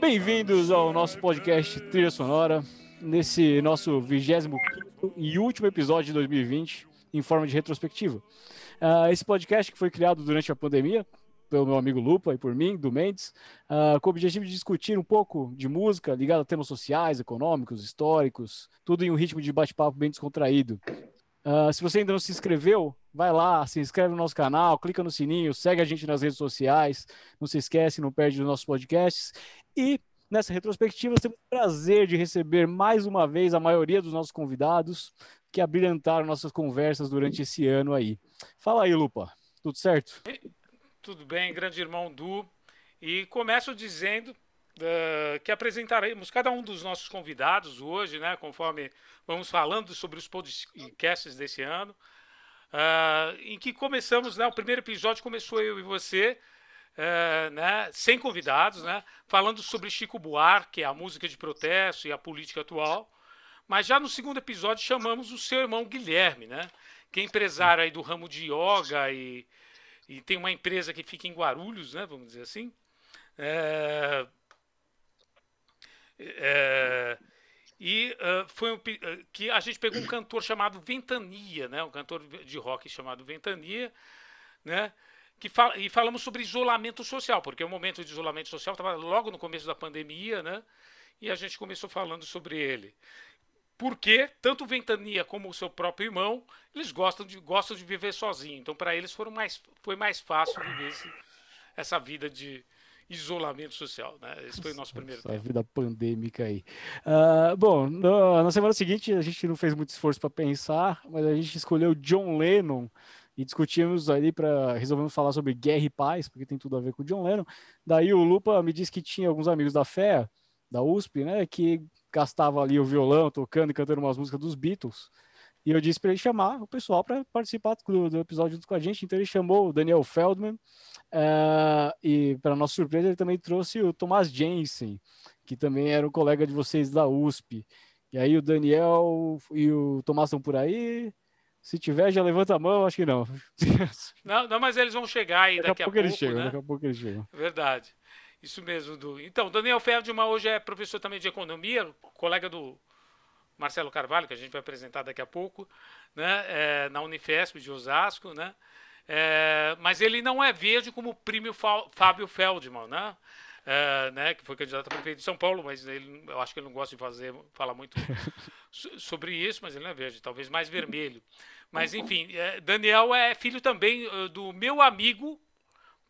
Bem-vindos ao nosso podcast Trilha Sonora, nesse nosso 25 e último episódio de 2020, em forma de retrospectiva. Uh, esse podcast que foi criado durante a pandemia, pelo meu amigo Lupa e por mim, do Mendes, uh, com o objetivo de discutir um pouco de música ligada a temas sociais, econômicos, históricos, tudo em um ritmo de bate-papo bem descontraído. Uh, se você ainda não se inscreveu, vai lá, se inscreve no nosso canal, clica no sininho, segue a gente nas redes sociais, não se esquece, não perde os nossos podcasts. E nessa retrospectiva, temos o prazer de receber mais uma vez a maioria dos nossos convidados que abrilhantaram nossas conversas durante esse ano aí. Fala aí, Lupa, tudo certo? Tudo bem, grande irmão Du. E começo dizendo uh, que apresentaremos cada um dos nossos convidados hoje, né, conforme vamos falando sobre os podcasts desse ano, uh, em que começamos, né, o primeiro episódio começou eu e você, uh, né, sem convidados, né, falando sobre Chico Buarque, a música de protesto e a política atual. Mas já no segundo episódio chamamos o seu irmão Guilherme, né, que é empresário aí do ramo de yoga e e tem uma empresa que fica em Guarulhos, né, vamos dizer assim. É, e uh, foi um, que a gente pegou um cantor chamado Ventania, né, um cantor de rock chamado Ventania, né, que fala, e falamos sobre isolamento social, porque o momento de isolamento social estava logo no começo da pandemia, né, e a gente começou falando sobre ele. Porque tanto Ventania como o seu próprio irmão, eles gostam de, gostam de viver sozinhos. Então, para eles foram mais, foi mais fácil viver esse, essa vida de isolamento social. Né? Esse foi o nosso primeiro Essa vida pandêmica aí. Uh, bom, no, na semana seguinte a gente não fez muito esforço para pensar, mas a gente escolheu John Lennon e discutimos ali para resolvemos falar sobre guerra e paz, porque tem tudo a ver com John Lennon. Daí o Lupa me disse que tinha alguns amigos da fé da USP, né, que gastava ali o violão, tocando e cantando umas músicas dos Beatles. E eu disse para ele chamar o pessoal para participar do, do, episódio junto com a gente. Então ele chamou o Daniel Feldman. Uh, e, para nossa surpresa, ele também trouxe o Thomas Jensen, que também era um colega de vocês da USP. E aí o Daniel e o Tomás estão por aí. Se tiver, já levanta a mão, acho que não. Não, não mas eles vão chegar aí daqui, daqui a, pouco. Eles chegam, né? Daqui a pouco eles chegam. Verdade. Isso mesmo. Do... Então, Daniel Feldman hoje é professor também de economia, colega do Marcelo Carvalho, que a gente vai apresentar daqui a pouco, né? É, na Unifesp de Osasco, né? É, mas ele não é verde como o primo Fábio Feldman, né? É, né, que foi candidato a prefeito de São Paulo, mas ele, eu acho que ele não gosta de fazer, falar muito sobre isso, mas ele não é verde, talvez mais vermelho. Mas enfim, é, Daniel é filho também uh, do meu amigo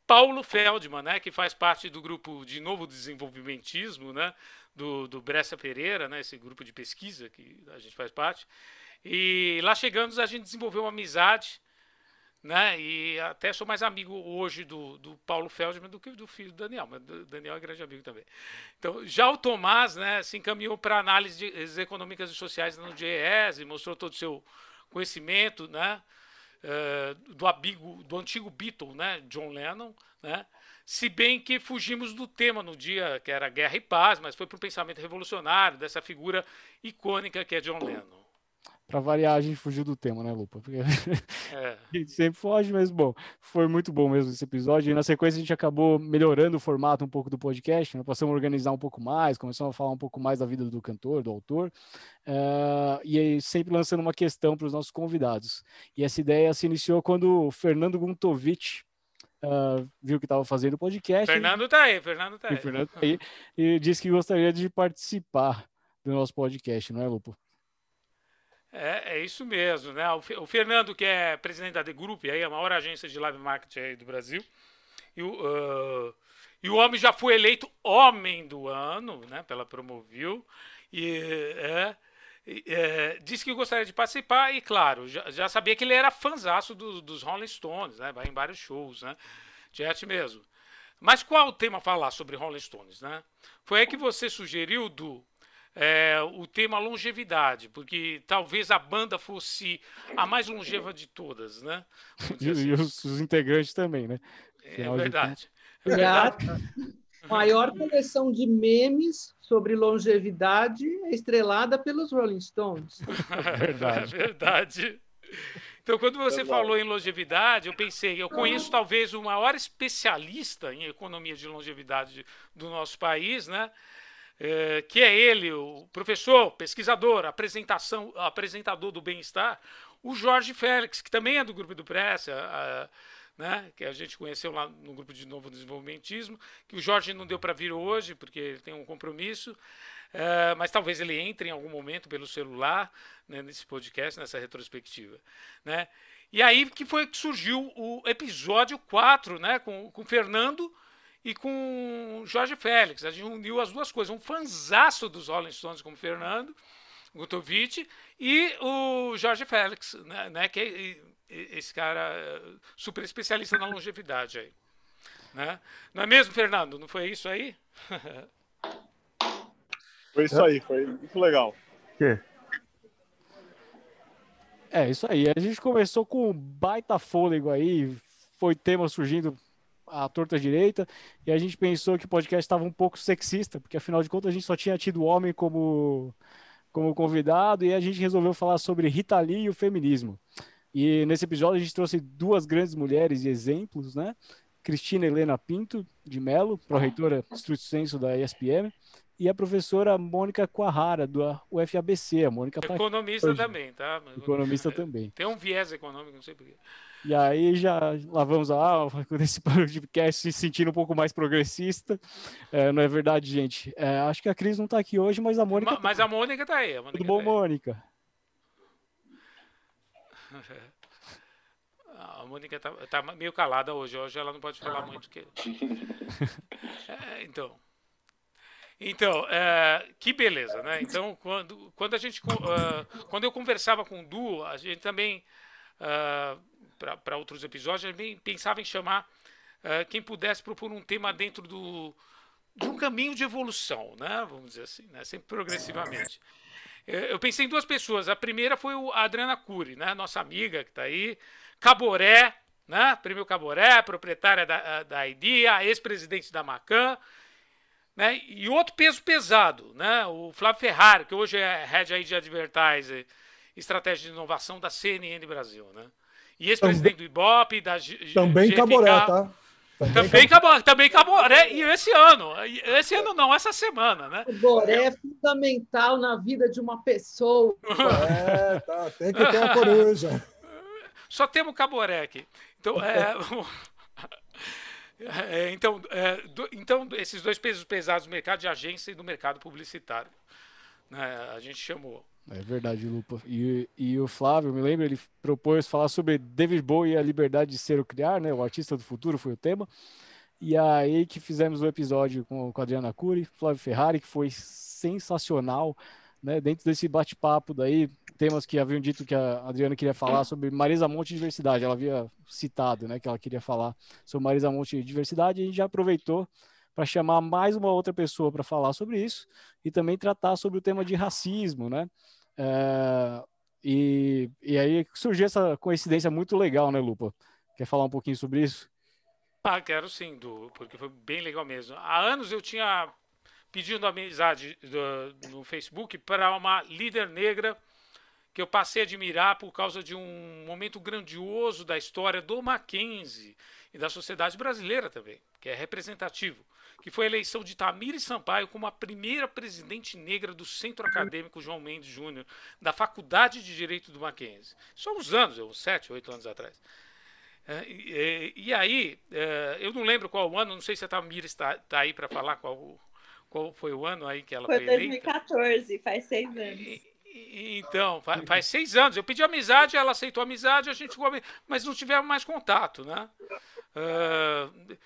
Paulo Feldman, né, que faz parte do grupo de novo desenvolvimentismo, né, do, do Bressa Pereira, né, esse grupo de pesquisa que a gente faz parte. E lá chegando a gente desenvolveu uma amizade, né, e até sou mais amigo hoje do, do Paulo Feldman do que do filho do Daniel, mas o Daniel é grande amigo também. Então, já o Tomás, né, se encaminhou para análises econômicas e sociais no GES mostrou todo o seu conhecimento, né, uh, do, amigo, do antigo Beatle, né, John Lennon, né? Se bem que fugimos do tema no dia que era Guerra e Paz, mas foi para o pensamento revolucionário dessa figura icônica que é John Lennon. Para variar, a gente fugiu do tema, né, Lupa? Porque é. a gente sempre foge, mas bom, foi muito bom mesmo esse episódio. E na sequência a gente acabou melhorando o formato um pouco do podcast, né? passamos a organizar um pouco mais, começamos a falar um pouco mais da vida do cantor, do autor, uh, e aí sempre lançando uma questão para os nossos convidados. E essa ideia se iniciou quando o Fernando Guntovic, Uh, viu que estava fazendo o podcast. Fernando está aí, Fernando está aí. Fernando tá aí e disse que gostaria de participar do nosso podcast, não é, Lupo? É, é isso mesmo, né? O, Fernando, que é presidente da The Group, aí, a maior agência de live marketing do Brasil, e o, uh, e o homem já foi eleito homem do ano, né? Pela Promovil, e é, é, disse que gostaria de participar e, claro, já, já sabia que ele era fãzaço do, dos Rolling Stones, né? Vai em vários shows, né? Jet mesmo. Mas qual o tema falar sobre Rolling Stones, né? Foi aí que você sugeriu do é, o tema longevidade, porque talvez a banda fosse a mais longeva de todas, né? E, assim. e os, os, integrantes também, né? é verdade. De... É Maior coleção de memes sobre longevidade é estrelada pelos Rolling Stones. É verdade. É verdade. Então, quando você falou em longevidade, eu pensei, eu conheço talvez o maior especialista em economia de longevidade do nosso país, né? É, que é ele, o professor, pesquisador, apresentação, apresentador do bem-estar, o Jorge Félix, que também é do grupo do Pressa, a, né, que a gente conheceu lá no grupo de novo desenvolvimentismo, que o Jorge não deu para vir hoje, porque ele tem um compromisso, é, mas talvez ele entre em algum momento pelo celular, né, nesse podcast, nessa retrospectiva. Né? E aí que foi que surgiu o episódio 4, né, com, com o Fernando e com Jorge Félix. A gente uniu as duas coisas. Um fanzaço dos Rolling Stones como Fernando Gutovic e o Jorge Félix, né, né, que é esse cara super especialista na longevidade aí. Né? Não é mesmo, Fernando? Não foi isso aí? Foi isso aí, foi muito legal. Que? É, isso aí. A gente começou com um baita fôlego aí, foi tema surgindo à torta direita, e a gente pensou que o podcast estava um pouco sexista, porque afinal de contas a gente só tinha tido homem como, como convidado, e a gente resolveu falar sobre Rita Lee e o feminismo. E nesse episódio a gente trouxe duas grandes mulheres e exemplos, né? Cristina Helena Pinto, de Melo, pró-reitora Estrito Senso da ESPM, e a professora Mônica Quahara, do UFABC. A Mônica tá Economista também, tá? Economista também. Tem um viés econômico, não sei porquê. E aí já lá vamos lá, nesse podcast se sentindo um pouco mais progressista. É, não é verdade, gente? É, acho que a Cris não está aqui hoje, mas a Mônica. Mas, mas a Mônica está aí. A Mônica Tudo bom, tá Mônica? A Mônica tá, tá, meio calada hoje. Hoje ela não pode falar muito. Que... É, então. Então, é, que beleza, né? Então, quando, quando a gente, uh, quando eu conversava com o Du, a gente também uh, para outros episódios, a gente pensava em chamar uh, quem pudesse propor um tema dentro do de um caminho de evolução, né? Vamos dizer assim, né? Sempre progressivamente. Eu pensei em duas pessoas. A primeira foi a Adriana Cury, né? Nossa amiga que está aí, Caboré, né? Prêmio Caboré, proprietária da, da IDEA, ex-presidente da Macan, né? E outro peso pesado, né? O Flávio Ferrari, que hoje é head aí de advertising, estratégia de inovação da CNN Brasil, né? E ex-presidente do Ibope, da G Também Caboré, tá? Também, Caboré, também Caboré, e esse ano, esse ano não, essa semana, né? Caboré é fundamental na vida de uma pessoa. É, tá, tem que ter a coruja. Só temos Caboré aqui. Então, é, é, então, é, do, então, esses dois pesos pesados do mercado de agência e do mercado publicitário. Né, a gente chamou. É verdade, Lupa. E, e o Flávio, me lembro, ele propôs falar sobre David Bowie e a liberdade de ser ou criar, né? O artista do futuro foi o tema. E aí que fizemos o episódio com, com a Adriana Cury, Flávio Ferrari, que foi sensacional, né? Dentro desse bate-papo daí, temas que haviam dito que a Adriana queria falar sobre Marisa Monte e diversidade. Ela havia citado, né, que ela queria falar sobre Marisa Monte e diversidade, e a gente já aproveitou para chamar mais uma outra pessoa para falar sobre isso e também tratar sobre o tema de racismo, né? É, e, e aí surgiu essa coincidência muito legal, né, Lupa? Quer falar um pouquinho sobre isso? Ah, quero sim, Du, porque foi bem legal mesmo. Há anos eu tinha pedido amizade do, no Facebook para uma líder negra que eu passei a admirar por causa de um momento grandioso da história do Mackenzie e da sociedade brasileira também, que é representativo que foi a eleição de Tamires Sampaio como a primeira presidente negra do Centro Acadêmico João Mendes Júnior, da Faculdade de Direito do Mackenzie. Só uns anos, uns sete, oito anos atrás. É, e, e, aí, é, eu não lembro qual o ano, não sei se a Tamires está tá aí para falar qual, qual foi o ano aí que ela foi, foi eleita. 2014, faz seis anos. E, então, faz, faz, seis anos. Eu pedi amizade, ela aceitou amizade, a gente ficou, mas não tivemos mais contato, né? Uh,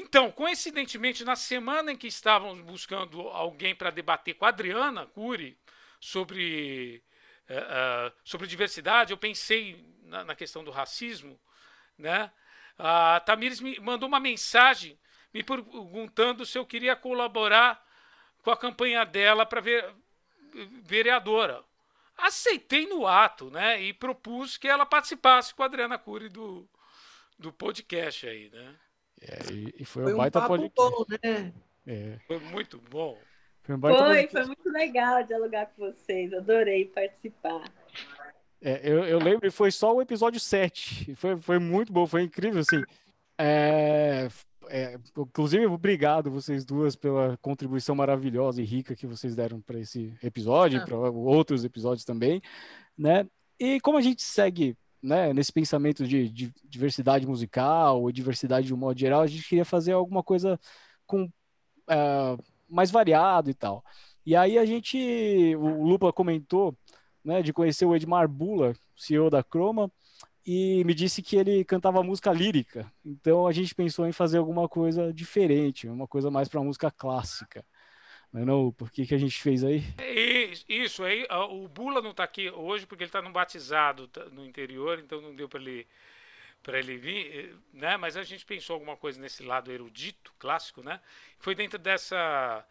então, coincidentemente, na semana em que estávamos buscando alguém para debater com a Adriana Cury sobre, uh, uh, sobre diversidade, eu pensei na, na, questão do racismo. Né? A Tamires me mandou uma mensagem me perguntando se eu queria colaborar com a campanha dela para ver vereadora. Aceitei no ato, né? E propus que ela participasse com a Adriana Cury do, do podcast aí, né? É, e, e, foi, foi um baita papo podcast. bom, né? É. Foi muito bom. Foi, um foi, foi, muito legal dialogar com vocês. Adorei participar. É, eu, eu lembro, e foi só o episódio 7. Foi, foi muito bom, foi incrível, assim. É, é, inclusive, obrigado vocês duas pela contribuição maravilhosa e rica que vocês deram para esse episódio, Ah. para outros episódios também, né? E como a gente segue, né, nesse pensamento de, de diversidade musical ou diversidade de um modo geral, a gente queria fazer alguma coisa com ah, mais variado e tal. E aí a gente, o Lupa comentou, né, de conhecer o Edmar Bula, CEO da Chroma, e me disse que ele cantava música lírica. Então a gente pensou em fazer alguma coisa diferente, uma coisa mais para música clássica. É não, por que que a gente fez aí? Isso, aí o Bula não está aqui hoje porque ele está no batizado no interior, então não deu para ele para ele vir, eh, né? Mas a gente pensou alguma coisa nesse lado erudito, clássico, né? Foi dentro dessa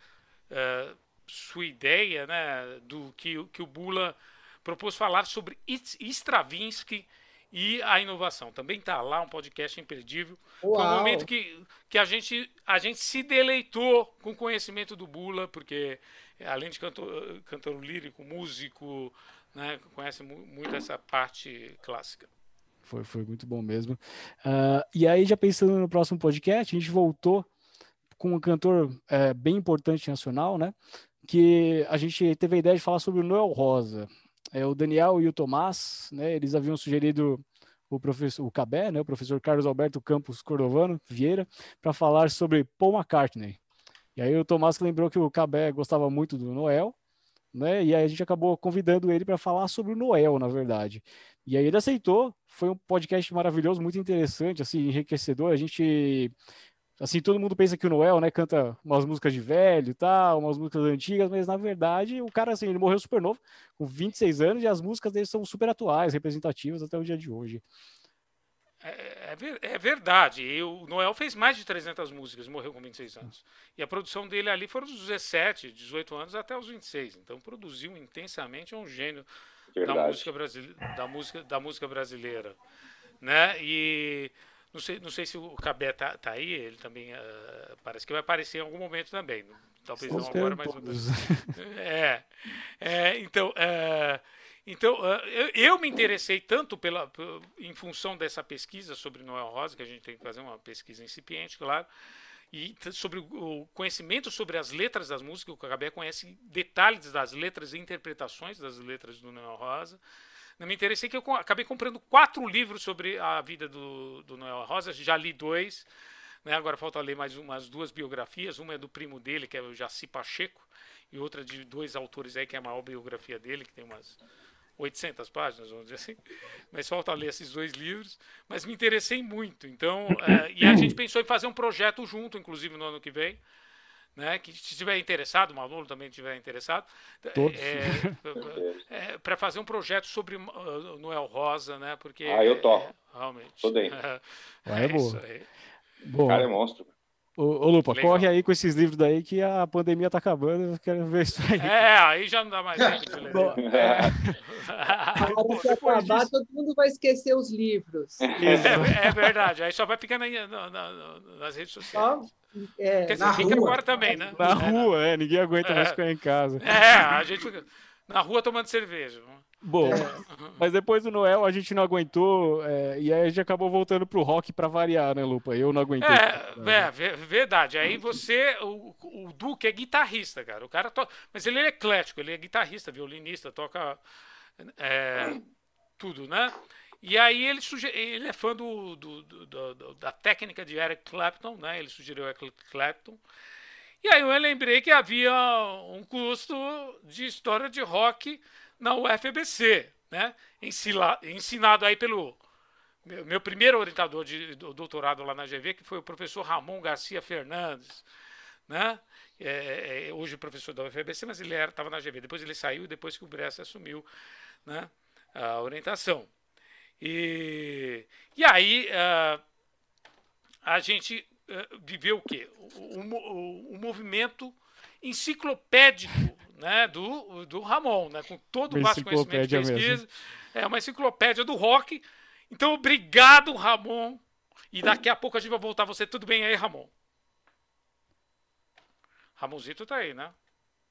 eh, sua ideia, né? Do que, que o Bula propôs falar sobre Stravinsky e a inovação. Também está lá um podcast imperdível. Foi um Uau. momento que, que a, gente, a gente se deleitou com o conhecimento do Bula, porque além de cantor, cantor lírico, músico, né, conhece mu- muito essa parte clássica. Foi, foi muito bom mesmo. Ah, e aí, já pensando no próximo podcast, a gente voltou com um cantor eh, bem importante nacional, né? Que a gente teve a ideia de falar sobre o Noel Rosa. É, o Daniel e o Tomás, né? Eles haviam sugerido o professor, o Cabé, né? O professor Carlos Alberto Campos Cordovano Vieira, para falar sobre Paul McCartney. E aí o Tomás lembrou que o Cabé gostava muito do Noel, né? E aí a gente acabou convidando ele para falar sobre o Noel, na verdade. E aí ele aceitou. Foi um podcast maravilhoso, muito interessante, assim, enriquecedor. A gente, assim, todo mundo pensa que o Noel, né, canta umas músicas de velho, e tal, umas músicas antigas, mas na verdade o cara, assim, ele morreu super novo, com 26 anos, e as músicas dele são super atuais, representativas até o dia de hoje. É, é é verdade. E o Noel fez mais de 300 músicas, morreu com 26 anos. E a produção dele ali foram dos 17, 18 anos até os 26. Então produziu intensamente, é um gênio da música, brasile... da, música, da música brasileira. Né? E não sei, não sei se o Cabé tá, tá aí, ele também ah, parece que vai aparecer em algum momento também. Talvez não Espero agora, mas. todos. É, é, então, é, então é, eu, me interessei tanto pela, pe- em função dessa pesquisa sobre Noel Rosa, que a gente tem que fazer uma pesquisa incipiente, claro, e sobre o o conhecimento sobre as letras das músicas, o Cabé conhece detalhes das letras e interpretações das letras do Noel Rosa. Eu me interessei que eu acabei comprando quatro livros sobre a vida do, do Noel Rosa, já li dois, né? Agora falta ler mais umas duas biografias. Uma é do primo dele, que é o Jaci Pacheco, e outra de dois autores aí, que é a maior biografia dele, que tem umas 800 páginas, vamos dizer assim. Mas falta ler esses dois livros. Mas me interessei muito. Então, eh, e a gente pensou em fazer um projeto junto, inclusive no ano que vem. Né, que se estiver interessado, o Manolo também estiver interessado, Todos. para fazer um projeto sobre uh, Noel Rosa, né? Porque Ah, eu topo. é, realmente. Tô dentro. Vai, é boa. isso aí. Bom, O cara é monstro. Ô, ô, Lupa, Legal. corre aí com esses livros daí que a pandemia tá acabando, eu quero ver isso aí. É, aí já não dá mais tempo de ler. Bom, A hora que depois acabar, disso- todo mundo vai esquecer os livros. É, é verdade, aí só vai ficar na, na- na- nas redes Só, sociais. é, Quer dizer, na fica rua. agora também, né? Na É, rua, é, ninguém aguenta mais É. ficar em casa. É, a gente fica na rua tomando cerveja. Bom, mas depois do Noel a gente não aguentou, é, e aí a gente acabou voltando pro rock pra variar, né, Lupa? Eu não aguentei. É, é, ve- verdade. Aí você, o, o Duque é guitarrista, cara. O cara toca. Mas ele é eclético, ele é guitarrista, violinista, toca é, tudo, né? E aí ele, suge... ele é fã do- do- do- do- da técnica de Eric Clapton, né? Ele sugeriu Eric Clapton. E aí eu lembrei que havia um curso de história de rock na UFBC, né? Ensila- Ensinado aí pelo meu, meu primeiro orientador de do- doutorado lá na GV, que foi o professor Ramon Garcia Fernandes, né? É, é, hoje professor da UFBC, mas ele estava na GV. Depois ele saiu, depois que o Bressa assumiu né, a orientação. E, e aí ah, a gente ah, viveu o quê? O, o- o movimento enciclopédico né, do, do Ramon, né, com todo o vasto conhecimento de pesquisa. É uma enciclopédia do rock. Então, obrigado, Ramon. E daqui a pouco a gente vai voltar. Você tudo bem aí, Ramon? Ramonzito tá aí, né?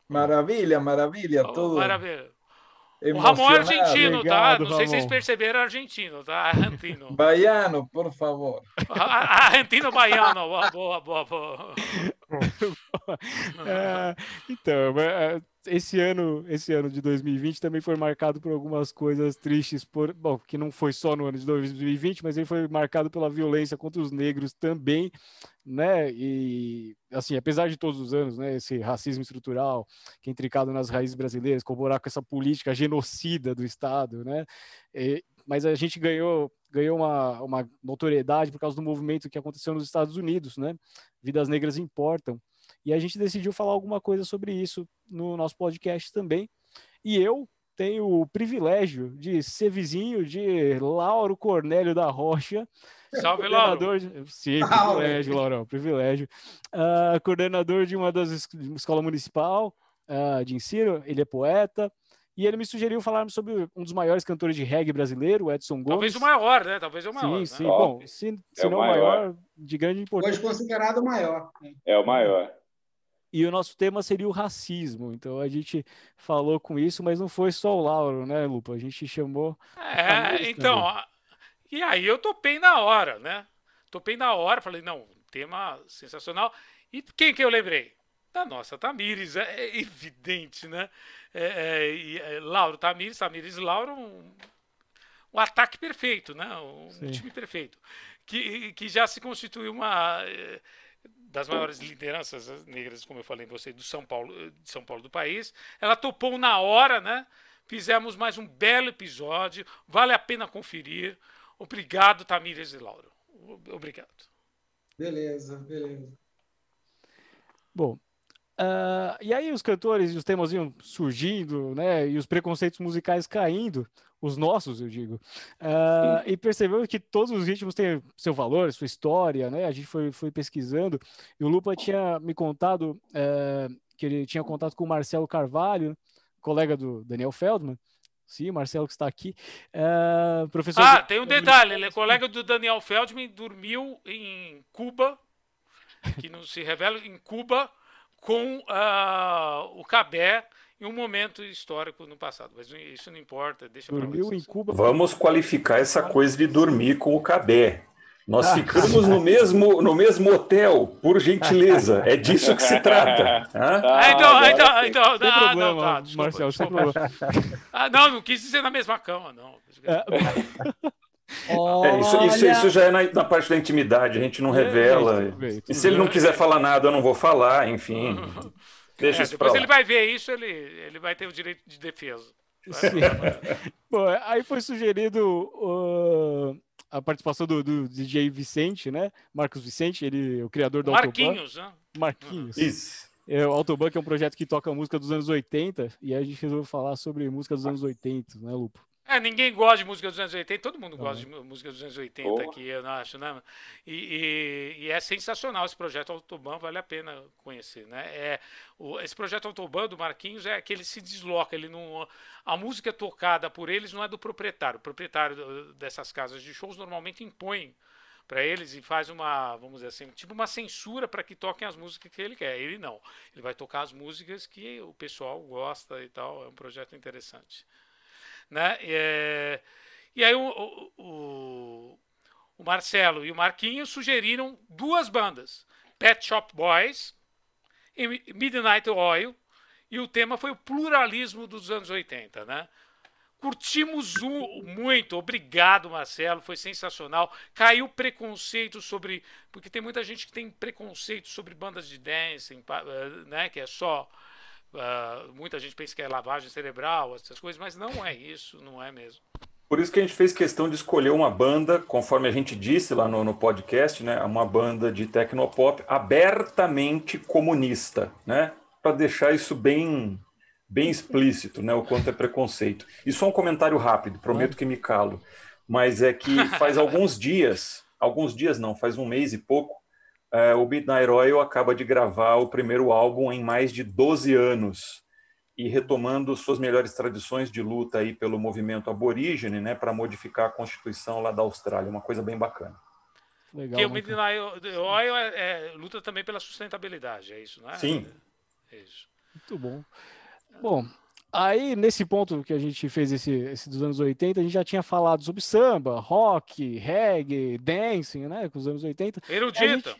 Maravilha, maravilha, Oh, tudo. Maravilha. O Ramon é argentino, Obrigado, tá? Não sei se vocês Ramon. perceberam, é argentino, tá? Argentino. Baiano, por favor. Argentino baiano. Boa, boa, boa, boa. É, então, é, esse ano, esse ano de 2020 também foi marcado por algumas coisas tristes, por, bom, que não foi só no ano de 2020, mas ele foi marcado pela violência contra os negros também, né? E assim, apesar de todos os anos, né, esse racismo estrutural que é intricado nas raízes brasileiras, corroborar com essa política genocida do Estado, né? E- mas a gente ganhou ganhou uma, uma notoriedade por causa do movimento que aconteceu nos Estados Unidos, né? Vidas negras importam. E a gente decidiu falar alguma coisa sobre isso no nosso podcast também. E eu tenho o privilégio de ser vizinho de Lauro Cornélio da Rocha, Salve, Lauro. de... Sim, Lauro. privilégio, Laurão, privilégio. Ah, coordenador de uma das escola municipal ah, de ensino, ele é poeta, e ele me sugeriu falarmos sobre um dos maiores cantores de reggae brasileiro, o Edson Gomes. Talvez o maior, né? Talvez o maior. Sim, né? sim. Top. Bom, se, se É o não o maior. maior, de grande importância. Hoje considerado o maior. É o maior. E o nosso tema seria o racismo. Então a gente falou com isso, mas não foi só o Lauro, né, Lupa? A gente chamou. É, então, também. e aí eu topei na hora, né? Topei na hora, falei, não, tema sensacional. E quem que eu lembrei? Da nossa Tamires, é, é evidente, né? É, é, e, é, Lauro Tamires, Tamires e Lauro, um, um ataque perfeito, né? Um Sim. time perfeito. Que, que já se constituiu uma eh, das maiores lideranças negras, como eu falei em você, do São Paulo, de São Paulo do país. Ela topou na hora, né? Fizemos mais um belo episódio, vale a pena conferir. Obrigado, Tamires e Lauro. Obrigado. Beleza, beleza. Bom. Ah, e aí os cantores e os temas iam surgindo, né? E os preconceitos musicais caindo, os nossos, eu digo. Ah, e percebeu que todos os ritmos têm seu valor, sua história, né? A gente foi, foi pesquisando. E o Lupa tinha me contado eh, que ele tinha contato com o Marcelo Carvalho, colega do Daniel Feldman. Sim, o Marcelo que está aqui. Ah, professor. Ah, tem um detalhe: ele é colega do Daniel Feldman, dormiu em Cuba, que não se revela, em Cuba, com ah, o Cabé em um momento histórico no passado. Mas isso não importa, deixa Dormiu em. Cuba. Vamos qualificar essa coisa de dormir com o Cabé. Nós ficamos no mesmo, no mesmo hotel, por gentileza. É disso que se trata. Ah, então, agora então, tem- então, Sem ah, problema, não, tá, desculpa, sem desculpa. problema. Ah, não, não quis dizer na mesma cama, não. É, isso, isso, isso já é na, na parte da intimidade, a gente não É, revela. tudo bem, E tudo se ele não quiser falar nada, eu não vou falar, enfim. Deixa É, isso depois lá. ele vai ver isso, ele, ele vai ter o direito de defesa. Sim. Bom, aí foi sugerido uh, a participação do, do DJ Vicente, né? Marcos Vicente, ele o criador do Autobahn. Marquinhos, né? Marquinhos. Isso. É, o Autobahn que é um projeto que toca música dos anos 80 e aí a gente resolveu falar sobre música dos anos 80, né, Lupo? É, ninguém gosta de música dos anos 80, todo mundo gosta Uhum. de música dos anos 80 Porra. aqui, eu não acho, né? E, e- e é sensacional esse projeto Autobahn, vale a pena conhecer, né? É, o- esse projeto Autobahn do Marquinhos é que ele se desloca, ele não, a música tocada por eles não é do proprietário. O proprietário dessas casas de shows normalmente impõe para eles e faz uma, vamos dizer assim, tipo uma censura para que toquem as músicas que ele quer. Ele não. Ele vai tocar as músicas que o pessoal gosta e tal. É um projeto interessante né? É, e aí o, o- o, Marcelo e o Marquinhos sugeriram duas bandas, Pet Shop Boys e Mi- Midnight Oil, e o tema foi o pluralismo dos anos 80, né? Curtimos um, muito, obrigado Marcelo, foi sensacional. Caiu preconceito sobre, porque tem muita gente que tem preconceito sobre bandas de dance, eh, né? Que é só ah, muita gente pensa que é lavagem cerebral, essas coisas, mas não é isso, não é mesmo. Por isso que a gente fez questão de escolher uma banda, conforme a gente disse lá no, no podcast, né? Uma banda de tecnopop abertamente comunista, né? Para deixar isso bem, bem explícito, né? O quanto é preconceito. E só um comentário rápido, prometo que me calo. Mas é que faz alguns dias, alguns dias não, faz um mês e pouco, é, o Midnight Oil acaba de gravar o primeiro álbum em mais de 12 anos e retomando suas melhores tradições de luta aí pelo movimento aborígene, né, para modificar a constituição lá da Austrália, uma coisa bem bacana. Legal. Porque o Midnight Oil é, é- luta também pela sustentabilidade, é isso, não é? Sim. É isso. Muito bom. Bom, Aí, nesse ponto que a gente fez esse, esse dos anos 80, a gente já tinha falado sobre samba, rock, reggae, dancing, né? Com os anos 80. Erudita. Gente...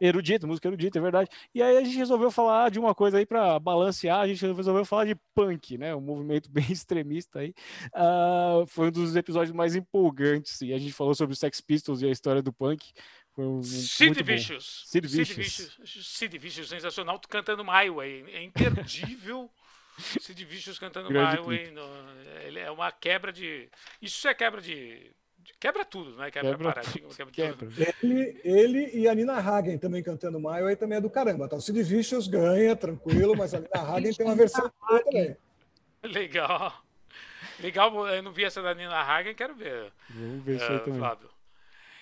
Erudito, música erudita, é verdade. E aí a gente resolveu falar de uma coisa aí para balancear, a gente resolveu falar de punk, né? Um movimento bem extremista aí. Uh, foi um dos episódios mais empolgantes, e a gente falou sobre os Sex Pistols e a história do punk. Foi um, Sid Vicious. Sid Vicious. Sid Vicious, sensacional, cantando My Way. É imperdível. Sid Vicious cantando Grande My Way. No, ele é uma quebra de. Isso é quebra de. Quebra tudo, né? Quebra, Quebra paradigma, quebra, Quebra. tudo. Ele, ele e a Nina Hagen também cantando My Way também é do caramba. Tá? O Sid Vicious ganha, tranquilo, mas a Nina Hagen tem uma versão boa também. Legal. Legal, eu não vi essa da Nina Hagen, quero ver. Vamos ver isso aí eh, também. Flávio.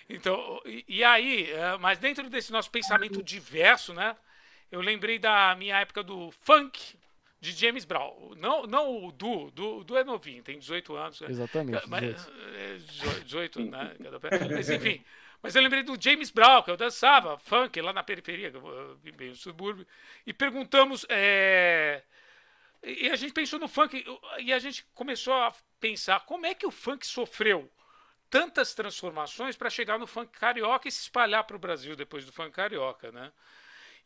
Então, e, e aí, eh, mas dentro desse nosso pensamento diverso, né? Eu lembrei da minha época do funk de James Brown. Não, não o Du, Du, Du é novinho, tem 18 anos. né? Exatamente. Mas, 18. é, 18, né? Cada pé. Mas enfim. Mas eu lembrei do James Brown, que eu dançava funk lá na periferia, vivia no subúrbio, e perguntamos. é, E a gente pensou no funk, e a gente começou a pensar como é que o funk sofreu tantas transformações para chegar no funk carioca e se espalhar para o Brasil depois do funk carioca, né?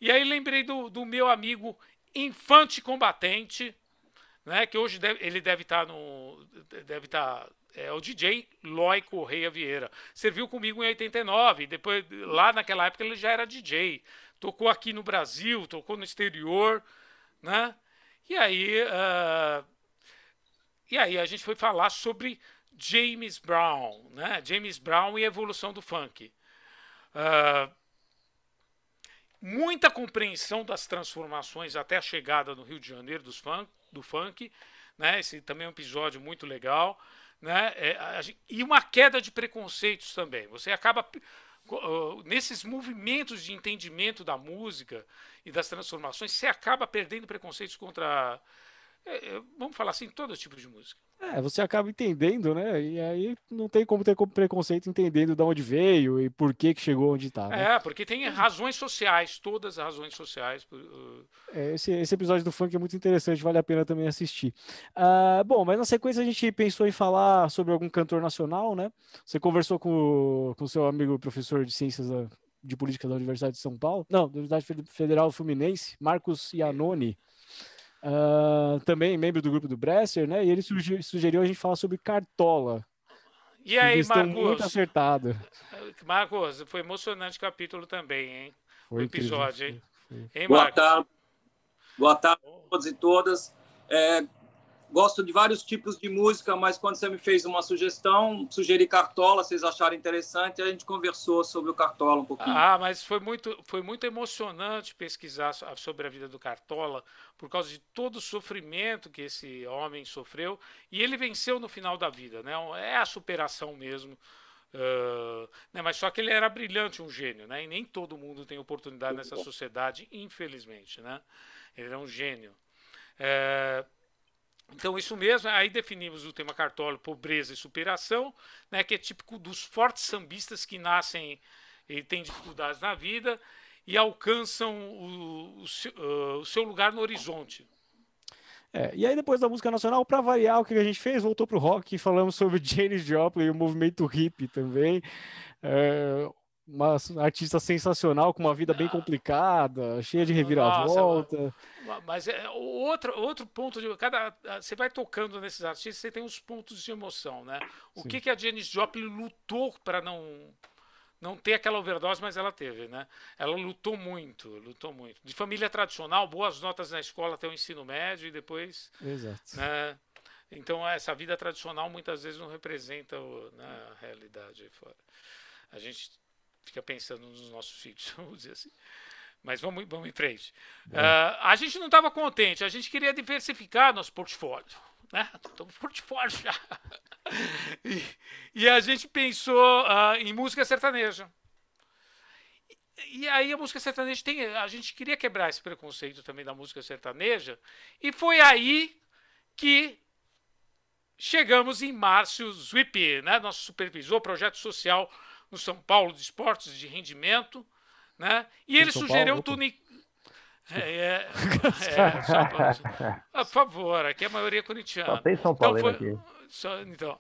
E aí lembrei do, do meu amigo Infante Combatente, né? Que hoje deve- ele deve estar no. Deve estar. é o DJ Loy Correia Vieira. Serviu comigo em 89. Depois, lá naquela época, ele já era DJ. Tocou aqui no Brasil, tocou no exterior, né? E aí. ah, e aí a gente foi falar sobre James Brown, né? James Brown e a evolução do funk. Ah, muita compreensão das transformações até a chegada no Rio de Janeiro dos do funk, né? Esse também é um episódio muito legal, né? É, a e uma queda de preconceitos também. Você acaba ah, nesses movimentos de entendimento da música e das transformações, você acaba perdendo preconceitos contra, é, é, vamos falar assim, todo tipo de música. É, você acaba entendendo, né? E aí não tem como ter como preconceito entendendo de onde veio e por que que chegou onde está, né? É, porque tem razões sociais, todas as razões sociais. uh, É, esse, esse episódio do funk é muito interessante, vale a pena também assistir. Ah, bom, mas na sequência a gente pensou em falar sobre algum cantor nacional, né? Você conversou com o seu amigo professor de Ciências da- de Política da Universidade de São Paulo, não, da Universidade Fe- Federal Fluminense, Marcos Iannone, ah, também membro do grupo do Bresser, né? E ele sugi- sugeriu a gente falar sobre Cartola. E aí, Sugestão muito Marcos? acertada. Marcos, foi emocionante o capítulo também, hein? Foi o episódio, incrível. hein? Hein, Boa Marcos? tarde. Boa tarde a todos e todas. É, gosto de vários tipos de música, mas quando você me fez uma sugestão, sugeri Cartola, vocês acharam interessante, a gente conversou sobre o Cartola um pouquinho. Ah, mas foi muito, foi muito emocionante pesquisar so- sobre a vida do Cartola, por causa de todo o sofrimento que esse homem sofreu, e ele venceu no final da vida, né? É a superação mesmo. ah, né? Mas só que ele era brilhante, um gênio, né? E nem todo mundo tem oportunidade nessa sociedade, infelizmente, né? Ele era um gênio. É, então, isso mesmo, aí definimos o tema Cartola, pobreza e superação, né, que é típico dos fortes sambistas que nascem e têm dificuldades na vida e alcançam o, o seu, ah, o seu lugar no horizonte. É, e aí depois da música nacional, para variar, o que a gente fez? Voltou pro rock e falamos sobre Janis Joplin e o movimento hippie também. É, uma artista sensacional, com uma vida bem complicada, cheia de reviravolta. Mas é outro, outro ponto de cada você vai tocando nesses artistas, você tem os pontos de emoção, né? O Sim. que que a Janis Joplin lutou para não não ter aquela overdose, mas ela teve, né? Ela lutou muito, lutou muito. De família tradicional, boas notas na escola até o ensino médio e depois Exato. né? Então essa vida tradicional muitas vezes não representa o- né, a realidade aí fora. A gente fica pensando nos nossos filhos, vamos dizer assim. Mas vamos, vamos em frente. Ah, a gente não estava contente, a gente queria diversificar nosso portfólio. Né? Estamos portfólio já. E, e a gente pensou ah, em música sertaneja. E aí a música sertaneja tem. A gente queria quebrar esse preconceito também da música sertaneja. E foi aí que chegamos em Márcio Zwipe, né? Nosso supervisor, projeto social no São Paulo de esportes de rendimento. Né? E ele São sugeriu Paulo, o Tuni. É, é, é por favor, aqui a maioria é corintiana. Só tem São Paulo foi- aqui. só- então.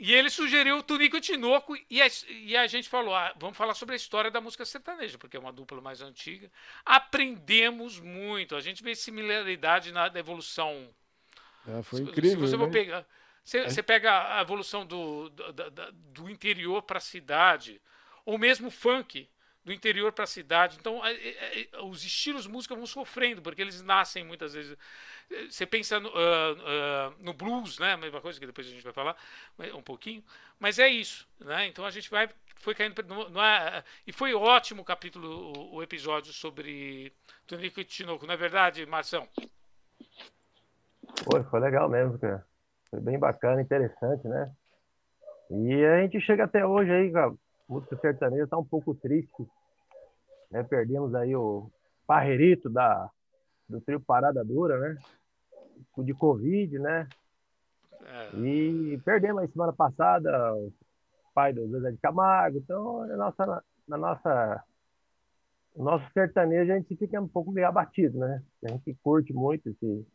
E ele sugeriu o Tunico e Tinoco e a, e a gente falou, ah, vamos falar sobre a história da música sertaneja, porque é uma dupla mais antiga. Aprendemos muito, a gente vê similaridade na evolução. É, foi Se- incrível. Se você for né? pegar, você, É. você pega a evolução do, do, do interior para a cidade, ou mesmo funk do interior para a cidade. Então, é- é- os estilos música vão sofrendo, porque eles nascem muitas vezes. Você pensa no, ah, ah, no blues, né? A mesma coisa que depois a gente vai falar um pouquinho. Mas é isso, né? Então a gente vai foi caindo no, no- e foi ótimo o capítulo, o, o episódio sobre Tonico e Tinoco, não é verdade, Marção? Foi, foi legal mesmo, cara. Foi bem bacana, interessante, né? E a gente chega até hoje aí, cara. Música sertaneja tá um pouco triste. Né? Perdemos aí o Parreirito da, do trio Parada Dura, né? De Covid, né? É, E perdemos aí semana passada o pai do Zezé de Camargo. Então, na nossa, na nossa, no nosso sertanejo, a gente fica um pouco meio abatido, né? A gente curte muito esse.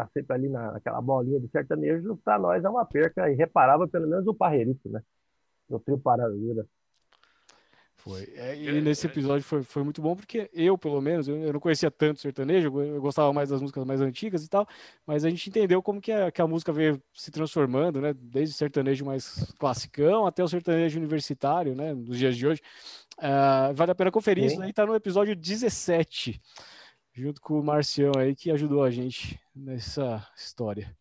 Tá sempre ali na, naquela bolinha de sertanejo, para nós é uma perca irreparável, pelo menos o Parreirito, né? Do trio Parada Dura. Foi. É, e Grande, nesse grande. episódio foi, foi muito bom, porque eu, pelo menos, eu, eu não conhecia tanto sertanejo, eu, gostava mais das músicas mais antigas e tal, mas a gente entendeu como que a, que a música veio se transformando, né? Desde o sertanejo mais classicão até o sertanejo universitário, né? Nos dias de hoje. Ah, vale a pena conferir, isso Sim. aí tá no episódio 17, junto com o Marcião aí, que ajudou a gente nessa história.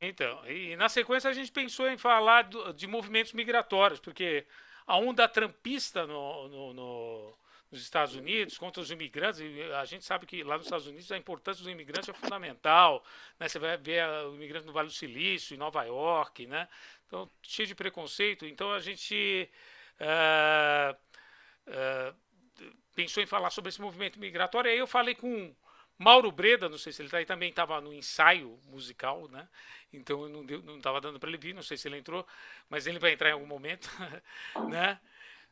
Então, e na sequência a gente pensou em falar do- de movimentos migratórios, porque a onda trampista no, no- no- nos Estados Unidos contra os imigrantes, a gente sabe que lá nos Estados Unidos a importância do imigrante é fundamental, né? Você vai ver ah, o imigrante no Vale do Silício, em Nova York, né? Então, cheio de preconceito. Então, a gente ah, ah, pensou em falar sobre esse movimento migratório. Aí eu falei com Mauro Breda, não sei se ele está aí, também estava no ensaio musical, né? Então eu não estava dando para ele vir, não sei se ele entrou, mas ele vai entrar em algum momento, né?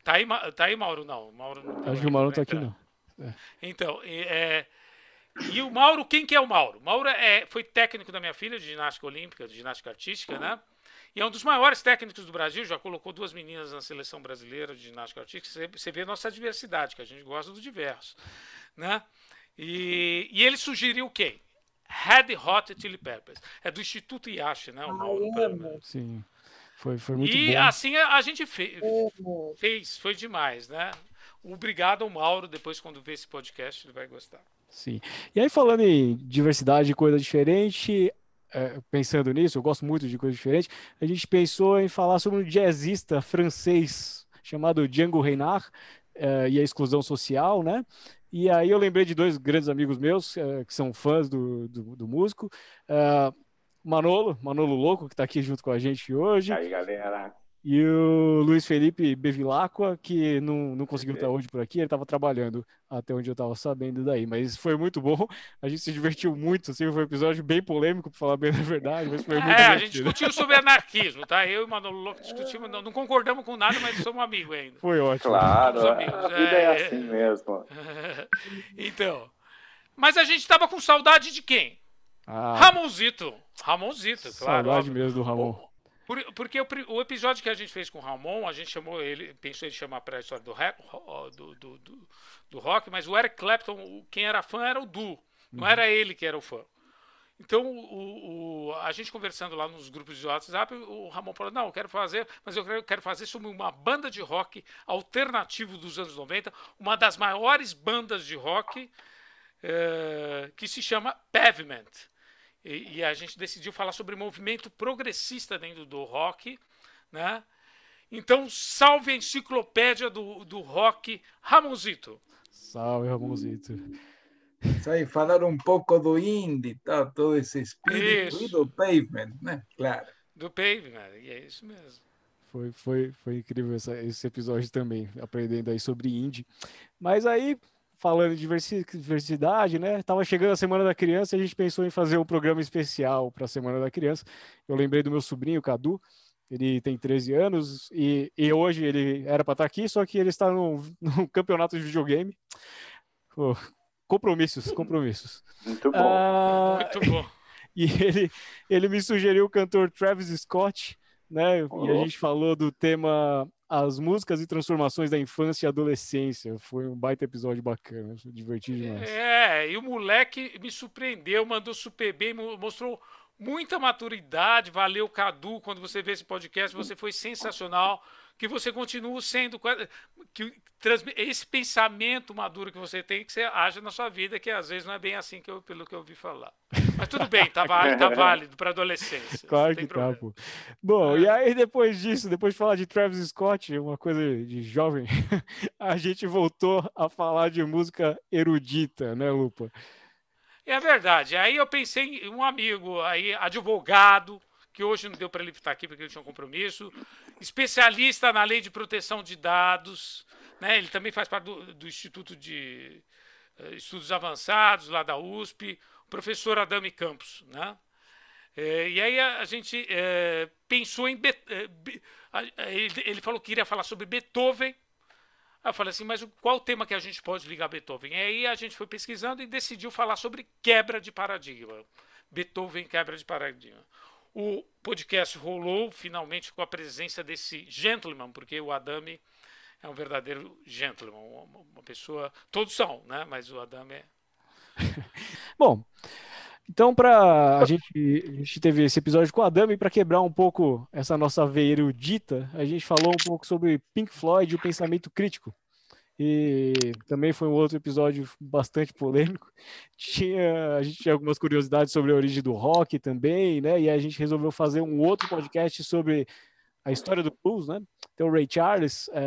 Tá aí, tá aí Mauro? Não, Mauro não deu Acho que o Mauro não pra tá aqui, não. Então, e, é, e o Mauro, quem que é o Mauro? Mauro é, foi técnico da minha filha de ginástica olímpica, de ginástica artística, né? E é um dos maiores técnicos do Brasil, já colocou duas meninas na seleção brasileira de ginástica artística. Você, vê a nossa diversidade, que a gente gosta do diverso, né? E, e ele sugeriu quem? Red Hot Chili Peppers. É do Instituto Iache, né? O Mauro, Ai, pra- amo. Sim, foi, foi muito e bom. assim a, a gente fe- fez, foi demais, né? Obrigado ao Mauro, depois quando ver esse podcast ele vai gostar. Sim. E aí, falando em diversidade e coisa diferente, é, pensando nisso, eu gosto muito de coisa diferente, a gente pensou em falar sobre um jazzista francês chamado Django Reinhardt é, e a exclusão social, né? E aí eu lembrei de dois grandes amigos meus é, que são fãs do, do, do músico, é, Manolo, Manolo Louco, que está aqui junto com a gente hoje, Aí, galera. E o Luiz Felipe Bevilacqua, que não, não conseguiu estar hoje por aqui, ele estava trabalhando, até onde eu estava sabendo daí. Mas foi muito bom, a gente se divertiu muito, assim, foi um episódio bem polêmico, para falar bem a verdade, mas foi muito É, a gente divertido. discutiu sobre anarquismo, tá? Eu e o Manolo Louco discutimos, não, não concordamos com nada, mas somos amigos ainda. Foi ótimo. Claro, a vida é assim mesmo. então, mas a gente tava com saudade de quem? Ah, Ramonzito. Ramonzito, claro. saudade mesmo do Ramon. Por- porque o, o episódio que a gente fez com o Ramon, a gente chamou ele, pensou em chamar para a história do, rap- do, do, do- do rock, mas o Eric Clapton, quem era fã era o Du, não era ele que era o fã. Então, o, o- a gente conversando lá nos grupos de WhatsApp, o Ramon falou: Não, eu quero fazer, mas eu quero, quero fazer sobre uma banda de rock alternativo dos anos 90, uma das maiores bandas de rock eh, que se chama Pavement. E, e a gente decidiu falar sobre movimento progressista dentro do rock, né? Então, salve a enciclopédia do, do rock Ramonzito. Salve, Ramonzito. Isso aí, falar um pouco do indie, tá? todo esse espírito Isso. e do pavement, né? Claro. Do Pavement, e é isso mesmo. Foi, foi, foi incrível essa- esse episódio também, aprendendo aí sobre indie. Mas aí, falando de diversi- diversidade, né? Tava chegando a Semana da Criança e a gente pensou em fazer um programa especial para a Semana da Criança. Eu lembrei do meu sobrinho, Cadu, ele tem 13 anos e, e hoje ele era para estar aqui, só que ele está num, num campeonato de videogame. Pô, compromissos, compromissos. Muito bom. Ah, Muito bom. E ele, ele me sugeriu o cantor Travis Scott, né? E a gente falou do tema as músicas e transformações da infância e adolescência. Foi um baita episódio bacana, divertido demais. É, e o moleque me surpreendeu, mandou super bem, mo- mostrou muita maturidade. Valeu, Cadu, quando você vê esse podcast, você foi sensacional. Que você continue sendo. Que esse pensamento maduro que você tem, que você haja na sua vida, que às vezes não é bem assim que eu, pelo que eu ouvi falar. Mas tudo bem, tá válido, tá válido para adolescência. Claro que tá, pô. Bom, e aí depois disso, depois de falar de Travis Scott, uma coisa de jovem, a gente voltou a falar de música erudita, né, Lupa? É verdade. Aí eu pensei em um amigo aí, advogado, que hoje não deu para ele estar aqui porque ele tinha um compromisso, especialista na lei de proteção de dados, né? Ele também faz parte do, do Instituto de eh, Estudos Avançados lá da USP, o professor Adame Campos, né? Eh, e aí a, a gente eh, pensou em eh, ele falou que iria falar sobre Beethoven. Aí eu falei assim, mas qual o tema que a gente pode ligar Beethoven? E aí a gente foi pesquisando e decidiu falar sobre quebra de paradigma. Beethoven, quebra de paradigma. O podcast rolou finalmente com a presença desse gentleman, porque o Adame é um verdadeiro gentleman, uma pessoa. Todos são, né? Mas o Adame é. Bom, então para a gente, a gente teve esse episódio com a Dami para quebrar um pouco essa nossa veia erudita, a gente falou um pouco sobre Pink Floyd e o pensamento crítico. E também foi um outro episódio bastante polêmico. Tinha, a gente tinha algumas curiosidades sobre a origem do rock também, né? E a gente resolveu fazer um outro podcast sobre a história do blues, né? Então, Ray Charles, é,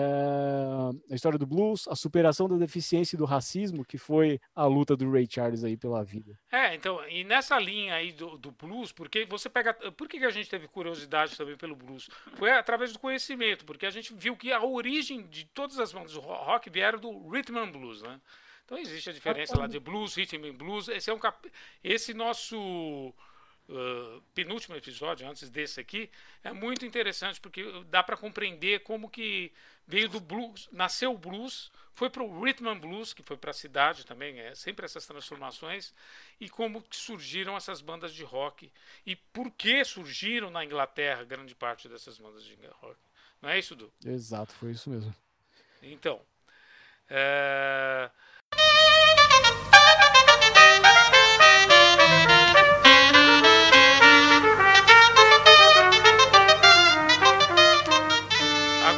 a história do blues, a superação da deficiência e do racismo, que foi a luta do Ray Charles aí pela vida. É, então, e nessa linha aí do, do blues, porque você pega. Por que que a gente teve curiosidade também pelo blues? Foi através do conhecimento, porque a gente viu que a origem de todas as bandas do ro- rock vieram do rhythm and blues, né? Então existe a diferença lá de blues, rhythm and blues. Esse é um cap... esse nosso uh, penúltimo episódio, antes desse aqui, é muito interessante porque dá para compreender como que veio do blues, nasceu o blues, foi para o rhythm and blues, que foi para a cidade também, é sempre essas transformações, e como que surgiram essas bandas de rock e por que surgiram na Inglaterra grande parte dessas bandas de rock. Não é isso, Du? Exato, foi isso mesmo. Então, é,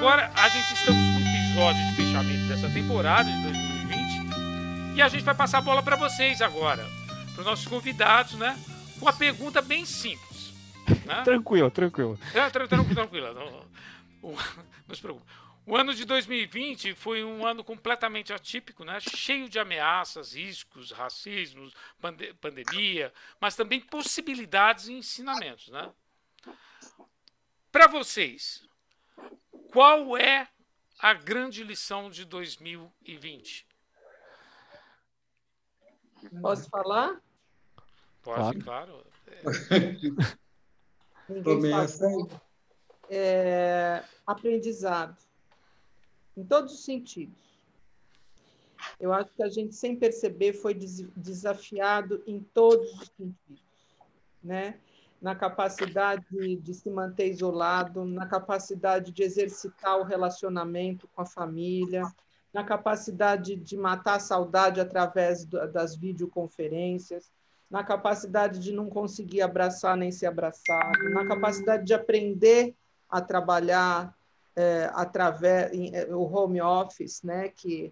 Agora a gente estamos no episódio de fechamento dessa temporada de 2020 e a gente vai passar a bola para vocês agora, para os nossos convidados, né? Uma pergunta bem simples. Né? Tranquilo, tranquilo. É, tran- tranquilo, tranquilo. Não, não se preocupe. O ano de 2020 foi um ano completamente atípico, né? cheio de ameaças, riscos, racismos, pande- pandemia, mas também possibilidades e ensinamentos. Né? Para vocês, qual é a grande lição de 2020? Posso falar? Pode, claro. Ninguém Começa falou. É, aprendizado. Em todos os sentidos. Eu acho que a gente, sem perceber, foi des- desafiado em todos os sentidos. Né? Na capacidade de, se manter isolado, na capacidade de exercitar o relacionamento com a família, na capacidade de matar a saudade através das videoconferências, na capacidade de não conseguir abraçar nem ser abraçado, na capacidade de aprender a trabalhar é, através em- é, o home office, né, que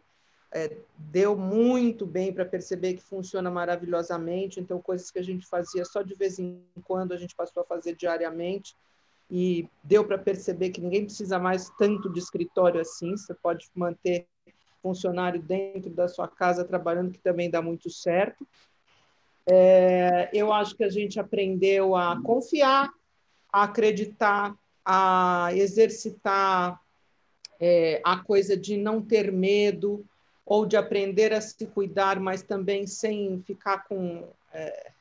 é, deu muito bem para perceber que funciona maravilhosamente. Então, coisas que a gente fazia só de vez em quando, a gente passou a fazer diariamente. E deu para perceber que ninguém precisa mais tanto de escritório assim. Você pode manter funcionário dentro da sua casa trabalhando, que também dá muito certo. É, eu acho que a gente aprendeu a confiar, a acreditar, a exercitar é, a coisa de não ter medo ou de aprender a se cuidar, mas também sem ficar com é,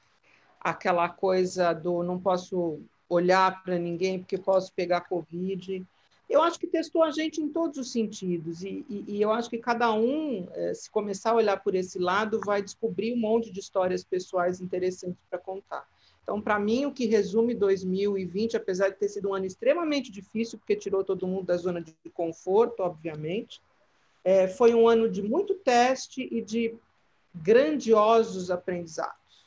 aquela coisa do não posso olhar para ninguém porque posso pegar Covid. Eu acho que testou a gente em todos os sentidos, e, e, e eu acho que cada um, eh, se começar a olhar por esse lado, vai descobrir um monte de histórias pessoais interessantes para contar. Então, para mim, o que resume 2020, apesar de ter sido um ano extremamente difícil, porque tirou todo mundo da zona de conforto, obviamente, é, foi um ano de muito teste e de grandiosos aprendizados.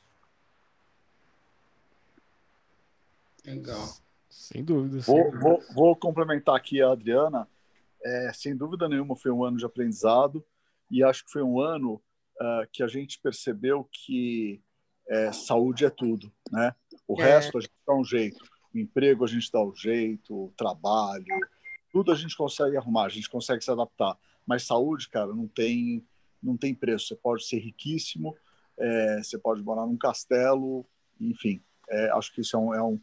Legal. Sem dúvida. Vou, vou, vou complementar aqui a Adriana. É, sem dúvida nenhuma, foi um ano de aprendizado e acho que foi um ano uh, que a gente percebeu que é, saúde é tudo, né? O é. resto a gente dá um jeito. O emprego a gente dá um jeito, o trabalho, tudo a gente consegue arrumar, a gente consegue se adaptar. Mas saúde, cara, não tem, não tem preço. Você pode ser riquíssimo, é, você pode morar num castelo, enfim. É, acho que isso é um, é um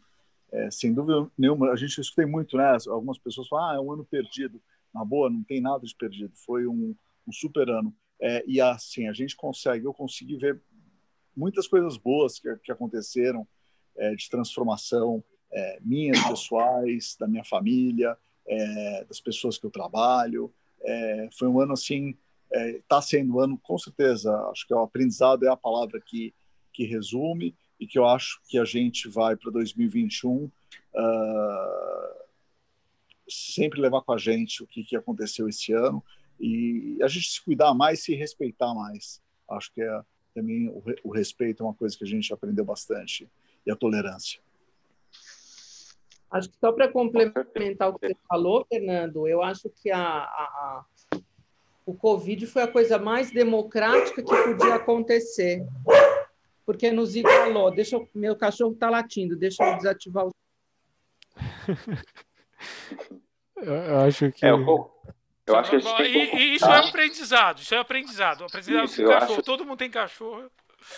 é, sem dúvida nenhuma. A gente escutei muito, né? Algumas pessoas falam, ah, é um ano perdido. Na boa, não tem nada de perdido. Foi um, um super ano. É, e assim, a gente consegue, eu consegui ver muitas coisas boas que, que aconteceram é, de transformação minhas pessoais, da minha família, das pessoas que eu trabalho. É, foi um ano assim, está sendo um ano com certeza. Acho que o aprendizado é a palavra que que resume e que eu acho que a gente vai para 2021 uh, sempre levar com a gente o que, que aconteceu esse ano e a gente se cuidar mais, se respeitar mais. Acho que é também o, o respeito é uma coisa que a gente aprendeu bastante e a tolerância. Acho que só para complementar o que você falou, Fernando, eu acho que a, a, a, o Covid foi a coisa mais democrática que podia acontecer porque nos igualou. Deixa eu, meu cachorro está latindo, deixa eu desativar o. eu acho que. É, eu, eu acho que a gente tem que... E, isso é aprendizado, isso é aprendizado. Aprendizado isso, com cachorro, acho... todo mundo tem cachorro.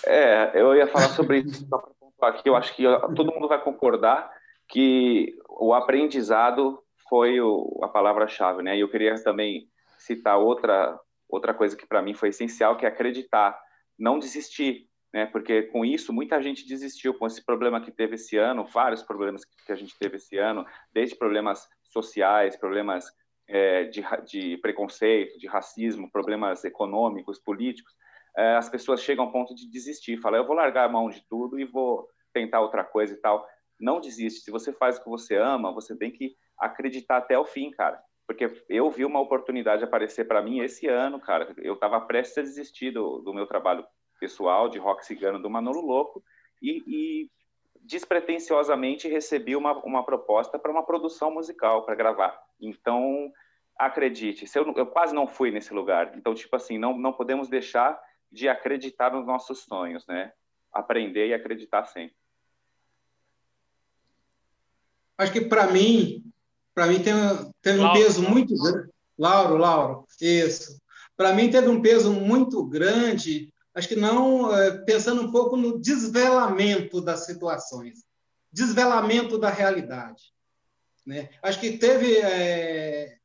É, eu ia falar sobre isso só para pontuar aqui. Eu acho que todo mundo vai concordar que o aprendizado foi o, a palavra-chave, né? E eu queria também citar outra outra coisa que para mim foi essencial, que é acreditar, não desistir né? Porque com isso muita gente desistiu com esse problema que teve esse ano, vários problemas que a gente teve esse ano, desde problemas sociais, problemas é, de, de, preconceito, de racismo, problemas econômicos, políticos. É, as pessoas chegam ao ponto de desistir, falam: eu vou largar a mão de tudo e vou tentar outra coisa e tal. Não desiste. Se você faz o que você ama, você tem que acreditar até o fim, cara porque eu vi uma oportunidade aparecer para mim esse ano, cara. Eu estava prestes a desistir do, do, meu trabalho pessoal de rock cigano do Manolo Louco e, e despretensiosamente recebi uma, uma proposta para uma produção musical para gravar. Então, acredite, eu, eu, quase não fui nesse lugar. Então, tipo assim, não, não podemos deixar de acreditar nos nossos sonhos, né? Aprender e acreditar sempre. Acho que para mim, para mim teve, teve um peso muito grande. Lauro, Lauro, isso. Para mim teve um peso muito grande acho que não é, pensando um pouco no desvelamento das situações, desvelamento da realidade. Né? Acho que teve, é,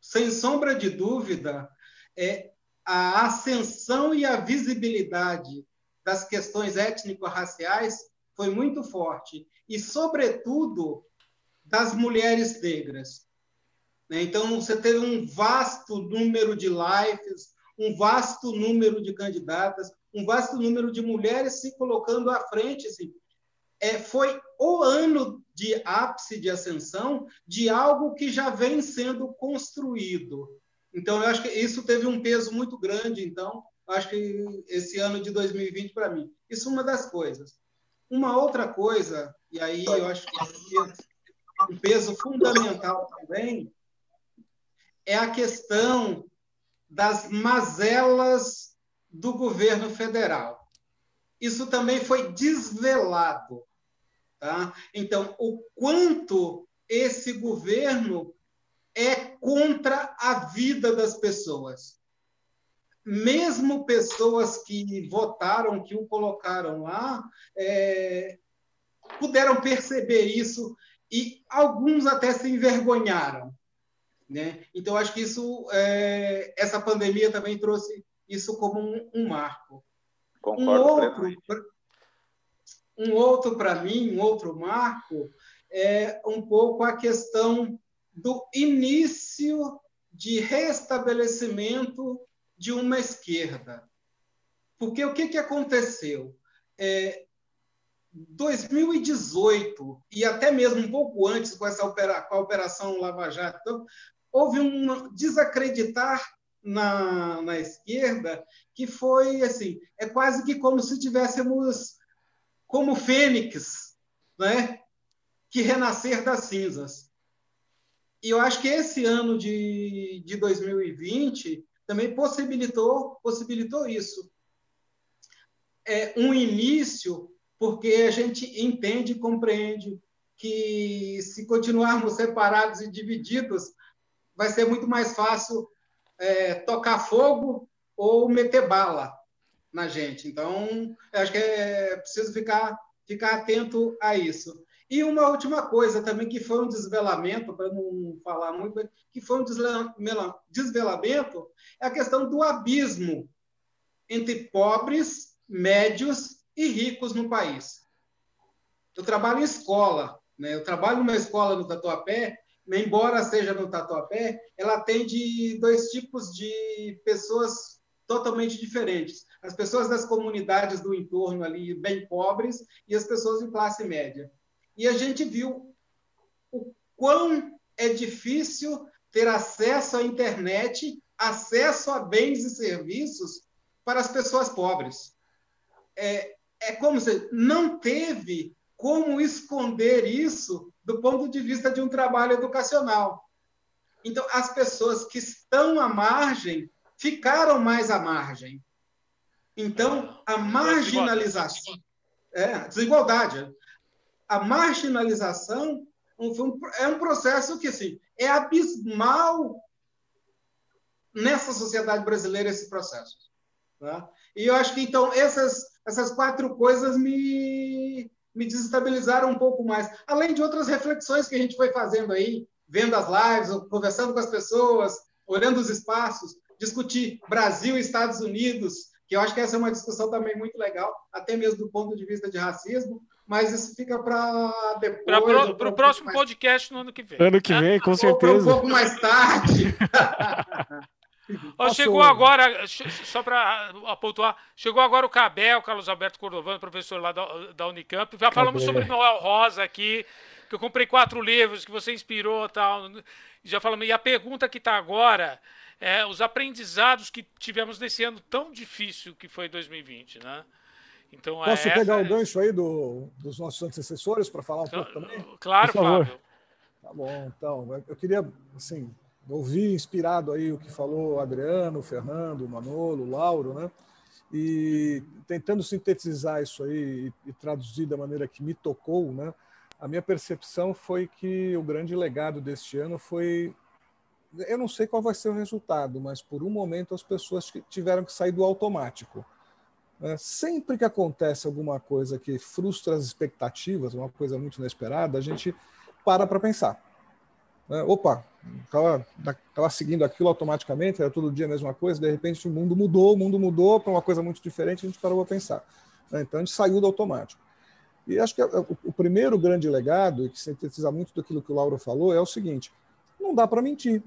sem sombra de dúvida, é, a ascensão e a visibilidade das questões étnico-raciais foi muito forte, e, sobretudo, das mulheres negras. Né? Então, você teve um vasto número de lives, um vasto número de candidatas, um vasto número de mulheres se colocando à frente. Assim. É, foi o ano de ápice de ascensão de algo que já vem sendo construído. Então, eu acho que isso teve um peso muito grande. Então, acho que esse ano de 2020, para mim, isso é uma das coisas. Uma outra coisa, e aí eu acho que um peso fundamental também, é a questão das mazelas do governo federal. Isso também foi desvelado. Tá? Então, o quanto esse governo é contra a vida das pessoas. Mesmo pessoas que votaram, que o colocaram lá, é, puderam perceber isso e alguns até se envergonharam. Né? Então, acho que isso, é, essa pandemia também trouxe isso como um, um marco. Concordo um outro, um outro para mim, um outro marco é um pouco a questão do início de restabelecimento de uma esquerda. Porque o que, que aconteceu? É, 2018, e até mesmo um pouco antes com, essa opera, com a Operação Lava Jato, então, houve um desacreditar na, na esquerda que foi assim, é quase que como se tivéssemos como fênix, né? que renascer das cinzas. E eu acho que esse ano de, de 2020 também possibilitou, possibilitou isso. É um início, porque a gente entende e compreende que se continuarmos separados e divididos, vai ser muito mais fácil é, tocar fogo ou meter bala na gente. Então, acho que é preciso ficar, ficar atento a isso. E uma última coisa também, que foi um desvelamento, para não falar muito, que foi um desvelamento, é a questão do abismo entre pobres, médios e ricos no país. Eu trabalho em escola, né? eu trabalho numa escola no Tatuapé, embora seja no Tatuapé, ela atende dois tipos de pessoas totalmente diferentes. As pessoas das comunidades do entorno ali, bem pobres, e as pessoas de classe média. E a gente viu o quão é difícil ter acesso à internet, acesso a bens e serviços para as pessoas pobres. É, é como se não teve como esconder isso do ponto de vista de um trabalho educacional. Então, as pessoas que estão à margem ficaram mais à margem. Então, a marginalização. É, desigualdade a marginalização é um processo que assim, é abismal nessa sociedade brasileira esse processo. Tá? E eu acho que então essas essas quatro coisas me me desestabilizaram um pouco mais, além de outras reflexões que a gente foi fazendo aí, vendo as lives, conversando com as pessoas, olhando os espaços, discutir Brasil e Estados Unidos, que eu acho que essa é uma discussão também muito legal, até mesmo do ponto de vista de racismo, mas isso fica para depois. Para o próximo mais... podcast no ano que vem. Ano que né? vem, com certeza. um pouco mais tarde. Ó, chegou agora, só para pontuar, chegou agora o Cabel, Carlos Alberto Cordovano, professor lá da, da Unicamp. Já falamos Cabel. sobre Noel Rosa aqui, que eu comprei quatro livros, que você inspirou tal. Já falamos. E a pergunta que está agora é os aprendizados que tivemos nesse ano tão difícil que foi 2020, né? Então, Posso pegar o gancho aí do, dos nossos antecessores para falar um pouco também? Claro, Flávio. Tá bom, então, eu queria, assim, ouvir inspirado aí o que falou Adriano, Fernando, Manolo, Lauro, né? E tentando sintetizar isso aí e, e traduzir da maneira que me tocou, né? A minha percepção foi que o grande legado deste ano foi eu não sei qual vai ser o resultado, mas por um momento as pessoas tiveram que sair do automático. Né? Sempre que acontece alguma coisa que frustra as expectativas, uma coisa muito inesperada, a gente para para pensar. Né? Opa, estava seguindo aquilo automaticamente, era todo dia a mesma coisa, de repente o mundo mudou, o mundo mudou para uma coisa muito diferente, a gente parou para pensar. Né? Então a gente saiu do automático. E acho que o primeiro grande legado, e que sintetiza muito daquilo que o Lauro falou, é o seguinte: não dá para mentir.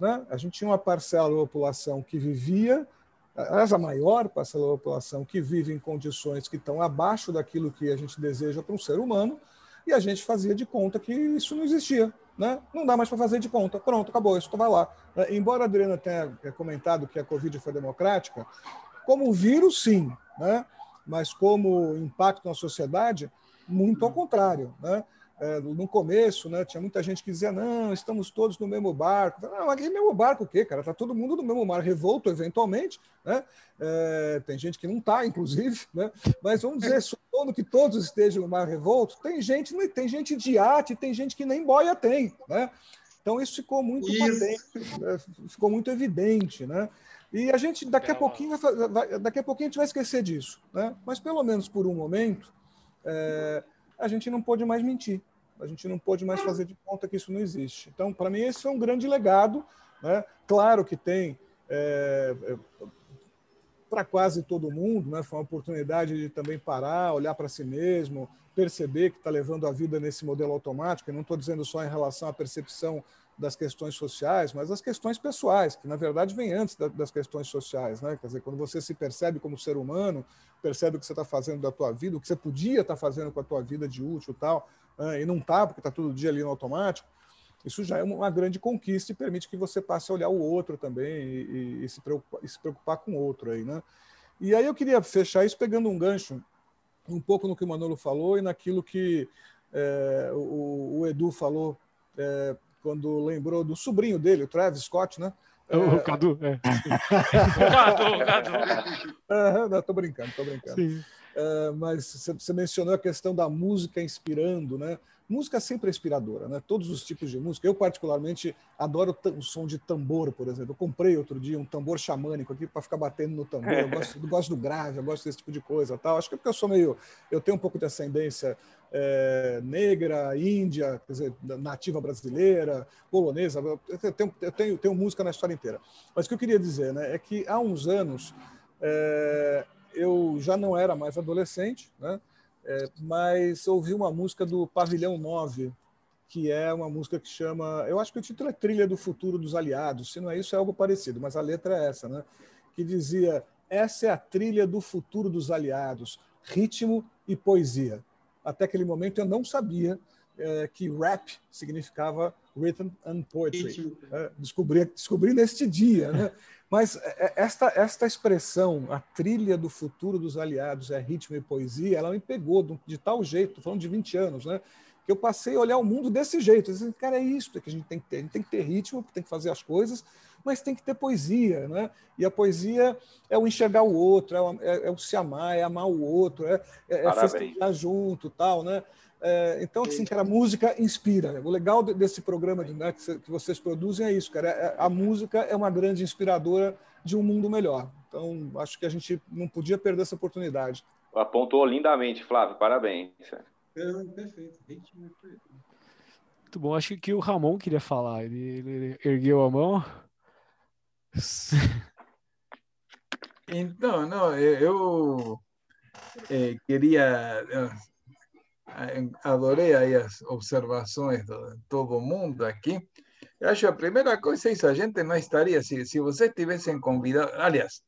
Né? A gente tinha uma parcela da população que vivia aliás, a maior parcela da população que vive em condições que estão abaixo daquilo que a gente deseja para um ser humano, e a gente fazia de conta que isso não existia. Né? Não dá mais para fazer de conta. Pronto, acabou, isso vai lá. É, embora a Adriana tenha é, comentado que a Covid foi democrática, como vírus, sim, né? mas como impacto na sociedade, muito ao contrário. Né? é, no começo, né, tinha muita gente que dizia, não, estamos todos no mesmo barco. Não, aquele mesmo barco o quê, cara? Está todo mundo no mesmo mar revolto, eventualmente. Né? É, tem gente que não está, inclusive, né? mas vamos dizer, supondo que todos estejam no mar revolto, tem gente, tem gente de arte, tem gente que nem boia tem. Né? Então isso ficou muito isso. patente, né? ficou muito evidente. Né? E a gente, daqui a pouquinho, vai, daqui a pouquinho a gente vai esquecer disso. Né? Mas pelo menos por um momento, é, a gente não pôde mais mentir. A gente não pôde mais fazer de conta que isso não existe. Então, para mim, esse é um grande legado. Né? Claro que tem é, é, para quase todo mundo, né? foi uma oportunidade de também parar, olhar para si mesmo, perceber que está levando a vida nesse modelo automático. Eu não estou dizendo só em relação à percepção das questões sociais, mas das questões pessoais, que na verdade vem antes da, das questões sociais, né? Quer dizer, quando você se percebe como ser humano, percebe o que você está fazendo da tua vida, o que você podia estar tá fazendo com a tua vida de útil e tal, né? e não está porque está todo dia ali no automático, isso já é uma grande conquista e permite que você passe a olhar o outro também e, e, e se, preocupar, e se preocupar com o outro aí, né? E aí eu queria fechar isso pegando um gancho um pouco no que o Manolo falou e naquilo que é, o, o, Edu falou é, quando lembrou do sobrinho dele, o Travis Scott, né? É, o Cadu, é. o Cadu, o Cadu. É, não, tô brincando, tô brincando. É, mas você mencionou a questão da música inspirando, né? Música sempre é inspiradora, né? Todos os tipos de música. Eu, particularmente, adoro o som de tambor, por exemplo. Eu comprei outro dia um tambor xamânico aqui para ficar batendo no tambor. Eu gosto, eu gosto, do grave, eu gosto desse tipo de coisa. Tal. Acho que é porque eu sou meio. Eu tenho um pouco de ascendência é, negra, índia, quer dizer, nativa brasileira, polonesa. Eu tenho, eu tenho, tenho música na história inteira. Mas o que eu queria dizer né, é que há uns anos é, eu já não era mais adolescente, né? É, mas ouvi uma música do Pavilhão 9, que é uma música que chama. Eu acho que o título é Trilha do Futuro dos Aliados. Se não é isso, é algo parecido, mas a letra é essa, né? Que dizia: Essa é a trilha do futuro dos aliados, ritmo e poesia. Até aquele momento eu não sabia é, que rap significava Written and Poetry. É, descobri, descobri neste dia, né? Mas é, é, esta, esta expressão, a trilha do futuro dos aliados é ritmo e poesia, ela me pegou de, de tal jeito, falando de 20 anos, né? que eu passei a olhar o mundo desse jeito. Disse, cara, é isso que a gente tem que ter. A gente tem que ter ritmo, tem que fazer as coisas, mas tem que ter poesia. Né? E a poesia é o enxergar o outro, é o, é, é o se amar, é amar o outro, é, é, é festejar junto tal, né? É, então, assim, cara, a música inspira. O legal desse programa né, que vocês produzem é isso, cara. É, a música é uma grande inspiradora de um mundo melhor. Então, acho que a gente não podia perder essa oportunidade. Apontou lindamente, Flávio. Parabéns. perfeito. Muito bom. Acho que o Ramon queria falar. Ele, ele ergueu a mão. Então, não, eu eh, queria adorei aí as observações de todo mundo aqui. Eu acho que a primeira coisa é isso, a gente não estaria, se, se vocês tivessem convidado, aliás,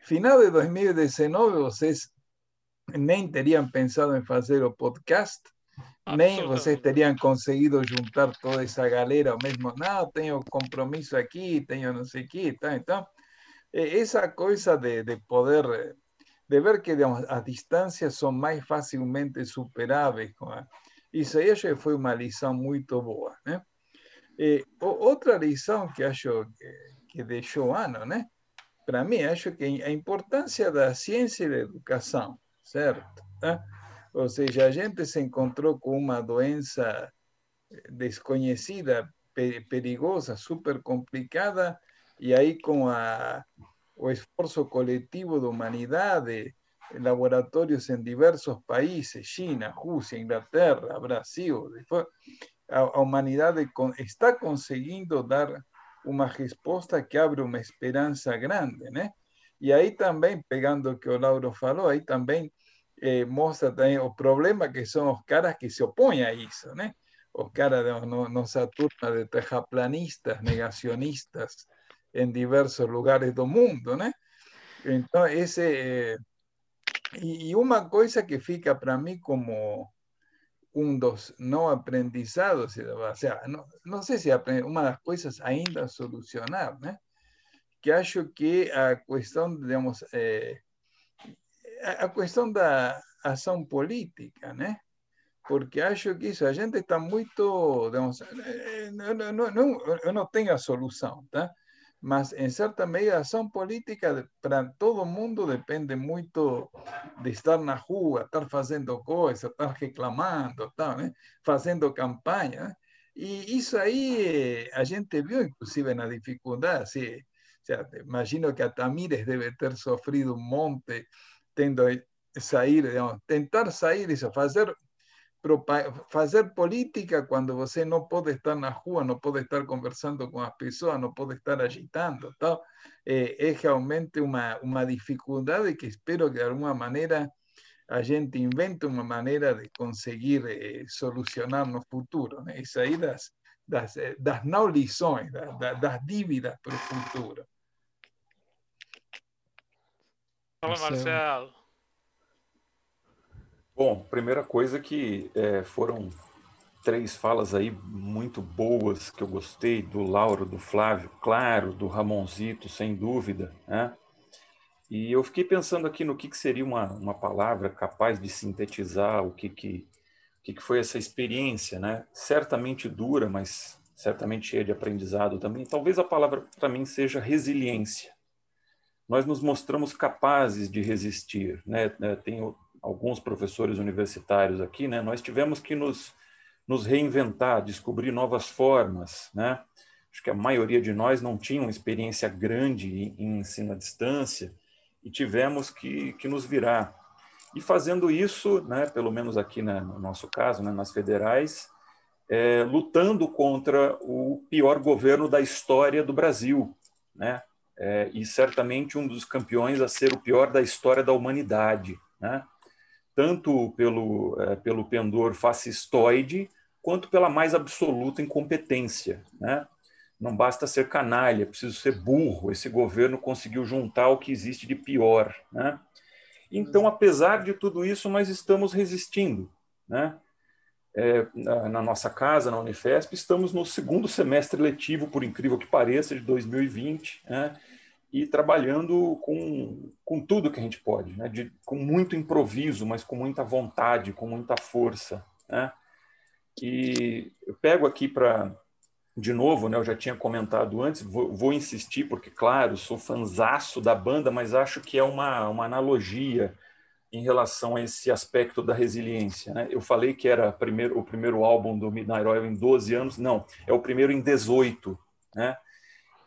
final de 2019 vocês nem teriam pensado em fazer o podcast, nem vocês teriam conseguido juntar toda essa galera ao mesmo, não, tenho compromisso aqui, tenho não sei o que, tá, então, essa coisa de, de poder de ver que digamos, as distâncias são mais facilmente superáveis. Isso aí acho que foi uma lição muito boa. Né? E, outra lição que acho que, deixou ano, né? para mim, acho que a importância da ciência e da educação, certo? Né? Ou seja, a gente se encontrou com uma doença desconhecida, perigosa, super complicada, e aí com a o esfuerzo colectivo de humanidad de laboratorios en diversos países, China, Rusia, Inglaterra, Brasil, a, humanidad está consiguiendo dar una respuesta que abre una esperanza grande, ¿no? Y ahí también, pegando que o Lauro falou, ahí también eh, muestra también el problema que son los caras que se oponen a eso, ¿no? Los caras no, no Saturna de terraplanistas, negacionistas, en diversos lugares del mundo, ¿no? Entonces, ese, y, una cosa que fica para mí como un dos no aprendizados, o sea, no, no sé si una de las cosas ainda a solucionar, ¿no? Que acho que a cuestión, digamos, eh, a cuestión da ação política, ¿no? Porque acho que isso, a gente está muito, digamos, eh, não, não, não, eu não tenho a solução, tá? Mas en cierta medida son políticas para todo el mundo depende mucho de estar na rua, estar haciendo cosas, estar reclamando, haciendo campaña. Y eso ahí eh, a gente vio inclusive la dificultad. Sí. imagino que a Tamires debe ter sufrido un monte tendo sair, digamos, tentar sair, eso, hacer hacer política cuando você no puede estar na rua, no puede estar conversando con las personas, no puede estar agitando, tal, eh, es realmente una, una dificultad que espero que de alguna manera a gente invente una manera de conseguir eh, solucionar no futuro. Né? Isso aí das, das, eh, das não lições, das, das dívidas para o futuro. Fala, Marcelo. Bom, primeira coisa que é, foram três falas aí muito boas que eu gostei, do Lauro, do Flávio, claro, do Ramonzito, sem dúvida, né? E eu fiquei pensando aqui no que, que seria uma, uma palavra capaz de sintetizar o que, que, que, que foi essa experiência, né? Certamente dura, mas certamente cheia de aprendizado também. Talvez a palavra para mim seja resiliência. Nós nos mostramos capazes de resistir, né? Tem alguns professores universitários aqui, né? Nós tivemos que nos nos reinventar, descobrir novas formas, né? Acho que a maioria de nós não tinha uma experiência grande em ensino à distância e tivemos que, que nos virar. E fazendo isso, né, pelo menos aqui né, no nosso caso, né, nas federais, é, lutando contra o pior governo da história do Brasil, né? É, e certamente um dos campeões a ser o pior da história da humanidade, né? Tanto pelo é, pelo pendor fascistoide, quanto pela mais absoluta incompetência. Né? Não basta ser canalha, é preciso ser burro. Esse governo conseguiu juntar o que existe de pior. Né? Então, apesar de tudo isso, nós estamos resistindo. Né? É, na, na, nossa casa, na Unifesp, estamos no segundo semestre letivo, por incrível que pareça, de 2020, né? E trabalhando com, com tudo que a gente pode, né? de, com muito improviso, mas com muita vontade, com muita força. Né? E eu pego aqui para, de novo, né, eu já tinha comentado antes, vou, vou insistir, porque, claro, sou fanzaço da banda, mas acho que é uma, uma analogia em relação a esse aspecto da resiliência. Né? Eu falei que era primeiro, o primeiro álbum do Midnight Oil em 12 anos, não, é o primeiro em 18. Né?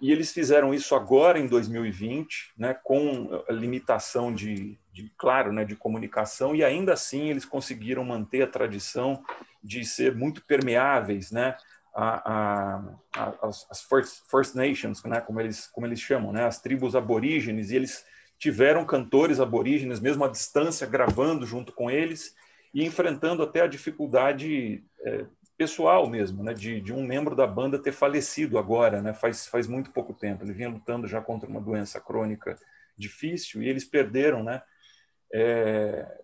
E eles fizeram isso agora em 2020, né, com limitação de, de, claro, né, de comunicação, e ainda assim eles conseguiram manter a tradição de ser muito permeáveis, né, a, a, a, as, First, First, Nations, né, como eles como eles chamam, né, as tribos aborígenes, e eles tiveram cantores aborígenes mesmo à distância gravando junto com eles e enfrentando até a dificuldade é, pessoal mesmo, né, de, de um membro da banda ter falecido agora, né, faz faz muito pouco tempo. Ele vinha lutando já contra uma doença crônica difícil e eles perderam, né. É...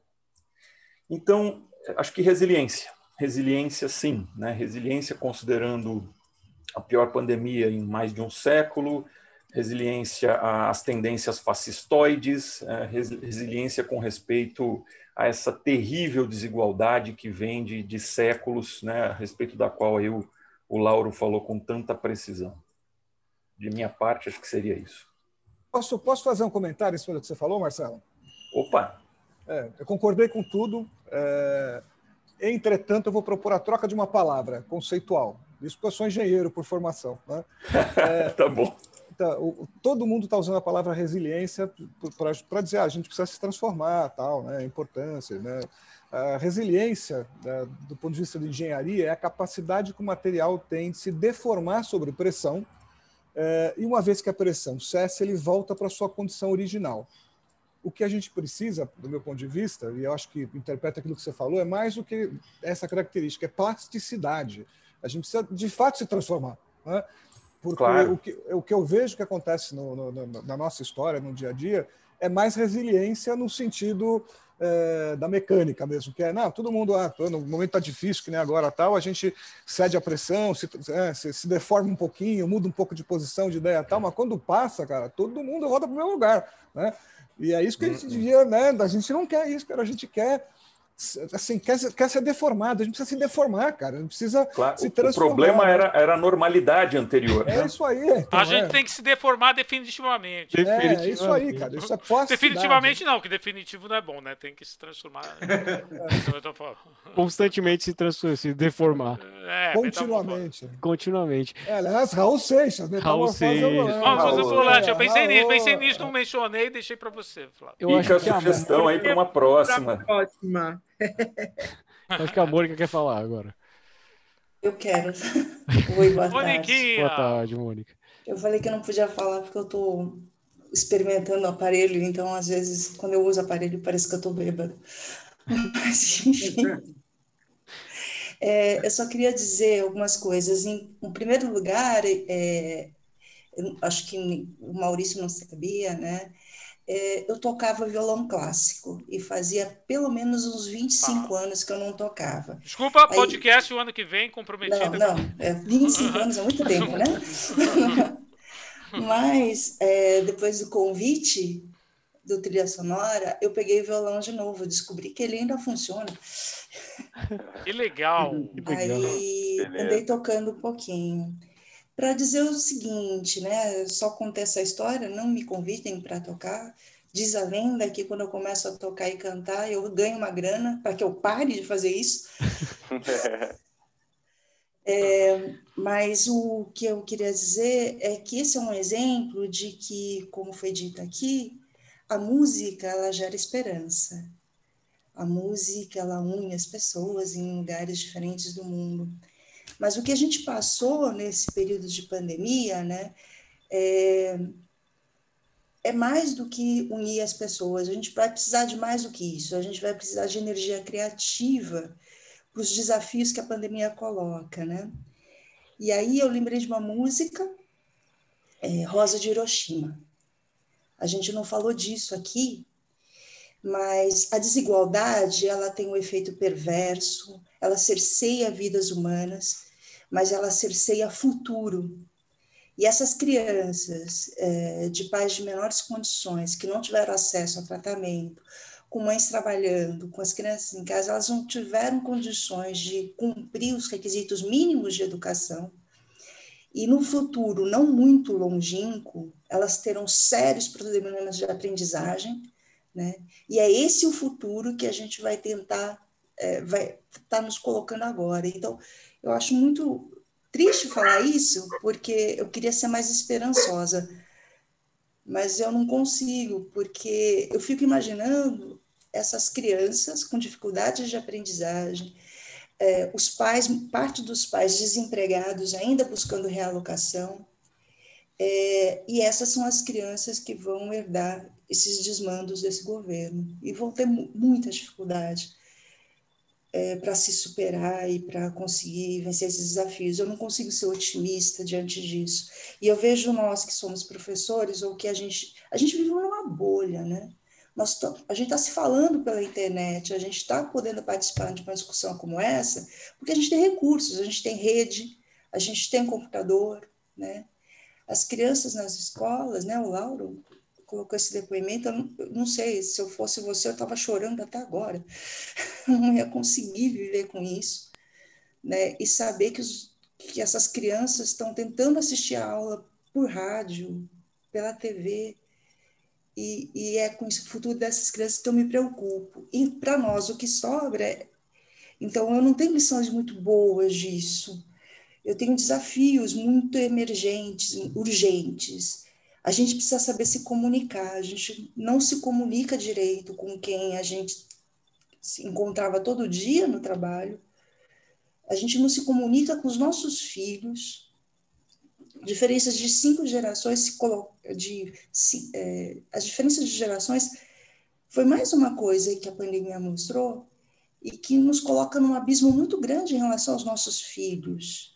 Então, acho que resiliência, resiliência, sim, né? resiliência considerando a pior pandemia em mais de um século, resiliência às tendências fascistoides, é, resiliência com respeito a essa terrível desigualdade que vem de, de séculos, né, a respeito da qual eu, o Lauro falou com tanta precisão. De minha parte, acho que seria isso. Posso, posso fazer um comentário em cima do que você falou, Marcelo? Opa! É, eu concordei com tudo. É, Entretanto, eu vou propor a troca de uma palavra conceitual. Isso porque eu sou engenheiro por formação. Né? É, tá bom. O, todo mundo está usando a palavra resiliência para dizer ah, a gente precisa se transformar, tal, né? importância. Né? A resiliência, né, do ponto de vista de engenharia, é a capacidade que o material tem de se deformar sobre pressão, é, e uma vez que a pressão cessa, ele volta para sua condição original o que a gente precisa, do meu ponto de vista, e eu acho que interpreta aquilo que você falou, é mais do que essa característica, é plasticidade. A gente precisa, de fato, se transformar. Né? Porque claro. o, que, o que eu vejo que acontece no, no, na nossa história, no dia a dia, é mais resiliência no sentido é, da mecânica mesmo, que é, não, todo mundo, ah, no momento está difícil, que nem agora tal, a gente cede a pressão, se, é, se, se, deforma um pouquinho, muda um pouco de posição, de ideia tal, mas quando passa, cara, todo mundo volta para o meu lugar, né? E é isso que a gente uhum. devia, né? A gente não quer isso, cara. A gente quer assim, quer, quer ser deformado, a gente precisa se deformar, cara, a gente precisa claro, se transformar. O problema era, era a normalidade anterior. É né? isso aí. Então, a gente é. tem que se deformar definitivamente. definitivamente. É, isso aí, cara, isso é Definitivamente não, que definitivo não é bom, né? Tem que se transformar. é. Constantemente se, transformar, se deformar. É, Continuamente. Continuamente. É, aliás, Raul Seixas, Raul Seixas. Raul Volante, eu pensei nisso, pensei nisso, não mencionei, deixei para você, Flávio. Eu Fica a sugestão aí para uma próxima. Próxima. Acho que a Mônica quer falar agora. Eu quero. Oi, boa tarde. Boa tarde, Mônica. Eu falei que eu não podia falar porque eu estou experimentando o aparelho, então às vezes quando eu uso o aparelho parece que eu estou bêbada. Mas enfim. É, eu só queria dizer algumas coisas. Em, em primeiro lugar, é, acho que o Maurício não sabia, né? É, eu tocava violão clássico e fazia pelo menos uns 25 ah. anos que eu não tocava. Desculpa, Aí, podcast o ano que vem comprometido. Não, não, é 25 anos é muito tempo, né? Mas é, depois do convite do trilha sonora, eu peguei o violão de novo, descobri que ele ainda funciona. Que legal! Aí andei tocando um pouquinho para dizer o seguinte, né? Só contei essa história, não me convidem para tocar. Diz a lenda que quando eu começo a tocar e cantar, eu ganho uma grana para que eu pare de fazer isso. é, mas o que eu queria dizer é que esse é um exemplo de que, como foi dito aqui, a música ela gera esperança. A música ela une as pessoas em lugares diferentes do mundo. Mas o que a gente passou nesse período de pandemia, né, é, é mais do que unir as pessoas. A gente vai precisar de mais do que isso. A gente vai precisar de energia criativa para os desafios que a pandemia coloca, né? E aí eu lembrei de uma música, é, Rosa de Hiroshima. A gente não falou disso aqui, mas a desigualdade ela tem um efeito perverso, ela cerceia vidas humanas mas ela cerceia futuro. E essas crianças é, de pais de menores condições, que não tiveram acesso a tratamento, com mães trabalhando, com as crianças em casa, elas não tiveram condições de cumprir os requisitos mínimos de educação. E no futuro, não muito longínquo, elas terão sérios problemas de aprendizagem, né? E é esse o futuro que a gente vai tentar, é, vai estar tá nos colocando agora. Então, eu acho muito triste falar isso, porque eu queria ser mais esperançosa, mas eu não consigo, porque eu fico imaginando essas crianças com dificuldades de aprendizagem, é, os pais, parte dos pais desempregados ainda buscando realocação, é, e essas são as crianças que vão herdar esses desmandos desse governo. E vão ter muita dificuldade é, para se superar e para conseguir vencer esses desafios. Eu não consigo ser otimista diante disso. E eu vejo nós que somos professores, ou que a gente. A gente vive numa bolha, né? Nós a gente está se falando pela internet, a gente está podendo participar de uma discussão como essa, porque a gente tem recursos, a gente tem rede, a gente tem computador, né? As crianças nas escolas, né? O Lauro colocou esse depoimento, eu não, eu não sei, se eu fosse você, eu estava chorando até agora. Não ia conseguir viver com isso. Né? E saber que, os, que essas crianças estão tentando assistir a aula por rádio, pela TV, e, e é com o futuro dessas crianças que eu me preocupo. E para nós, o que sobra é. Então, eu não tenho lições muito boas disso. Eu tenho desafios muito emergentes, urgentes a gente precisa saber se comunicar. A gente não se comunica direito com quem a gente se encontrava todo dia no trabalho. A gente não se comunica com os nossos filhos. Diferenças de cinco gerações se de é, as diferenças de gerações foi mais uma coisa que a pandemia mostrou e que nos coloca num abismo muito grande em relação aos nossos filhos.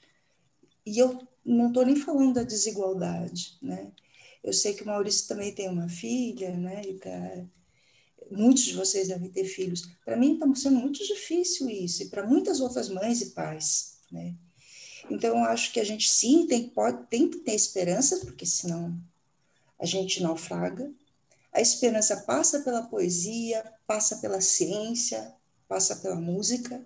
E eu não estou nem falando da desigualdade, né? Eu sei que o Maurício também tem uma filha, né? E tá, muitos de vocês devem ter filhos. Para mim está sendo muito difícil isso, e para muitas outras mães e pais, né? Então, acho que a gente sim tem, pode, tem que ter esperança, porque senão a gente naufraga. A esperança passa pela poesia, passa pela ciência, passa pela música,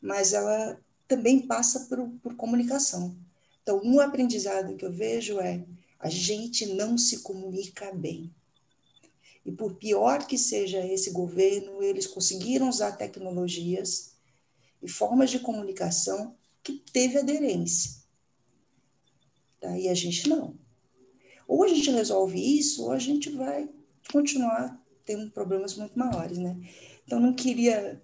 mas ela também passa por, por comunicação. Então, um aprendizado que eu vejo é a gente não se comunica bem. E por pior que seja esse governo, eles conseguiram usar tecnologias e formas de comunicação que teve aderência. Tá? E a gente não. Ou a gente resolve isso, ou a gente vai continuar tendo problemas muito maiores, né? Então, não queria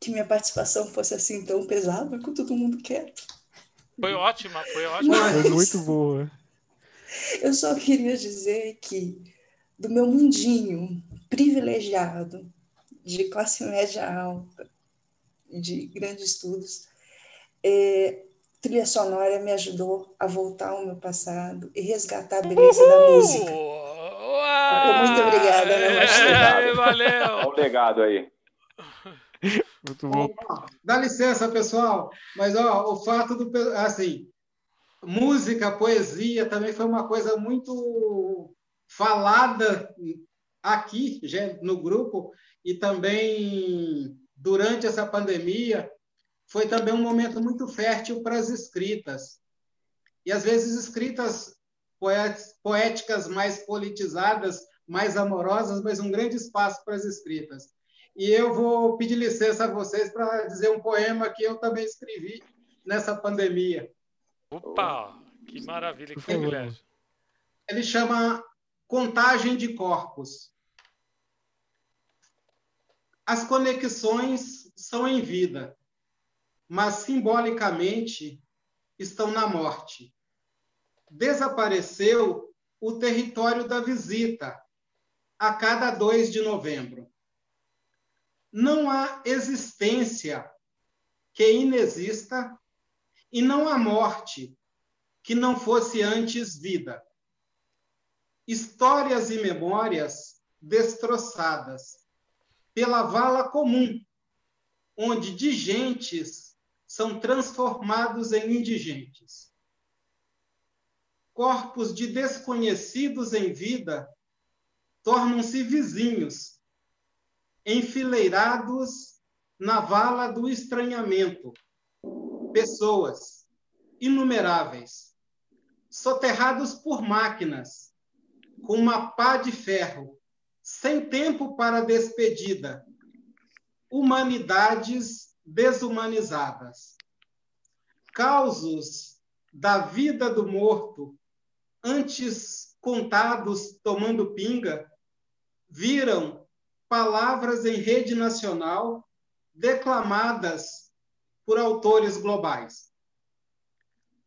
que minha participação fosse assim tão pesada com todo mundo quieto. Foi ótima, foi ótima. Mas... Foi muito boa. Eu só queria dizer que, do meu mundinho privilegiado, de classe média alta, de grandes estudos. É, trilha sonora me ajudou a voltar ao meu passado e resgatar a beleza da música. Muito obrigada, né, Valeu! Olha o legado aí. Muito bom. Dá licença, pessoal, mas ó, o fato do. Assim, música, poesia também foi uma coisa muito falada aqui no grupo e também durante essa pandemia foi também um momento muito fértil para as escritas. E às vezes escritas poéticas mais politizadas, mais amorosas, mas um grande espaço para as escritas. E eu vou pedir licença a vocês para dizer um poema que eu também escrevi nessa pandemia. Opa, que maravilha, que privilégio. Ele chama Contagem de Corpos. As conexões são em vida, mas simbolicamente estão na morte. Desapareceu o território da visita a cada 2 de novembro. Não há existência que inexista e não há morte que não fosse antes vida. Histórias e memórias destroçadas pela vala comum, onde digentes são transformados em indigentes. Corpos de desconhecidos em vida tornam-se vizinhos, enfileirados na vala do estranhamento pessoas inumeráveis, soterrados por máquinas, com uma pá de ferro, sem tempo para despedida, humanidades desumanizadas. Causos da vida do morto, antes contados tomando pinga, viram palavras em rede nacional declamadas por autores globais.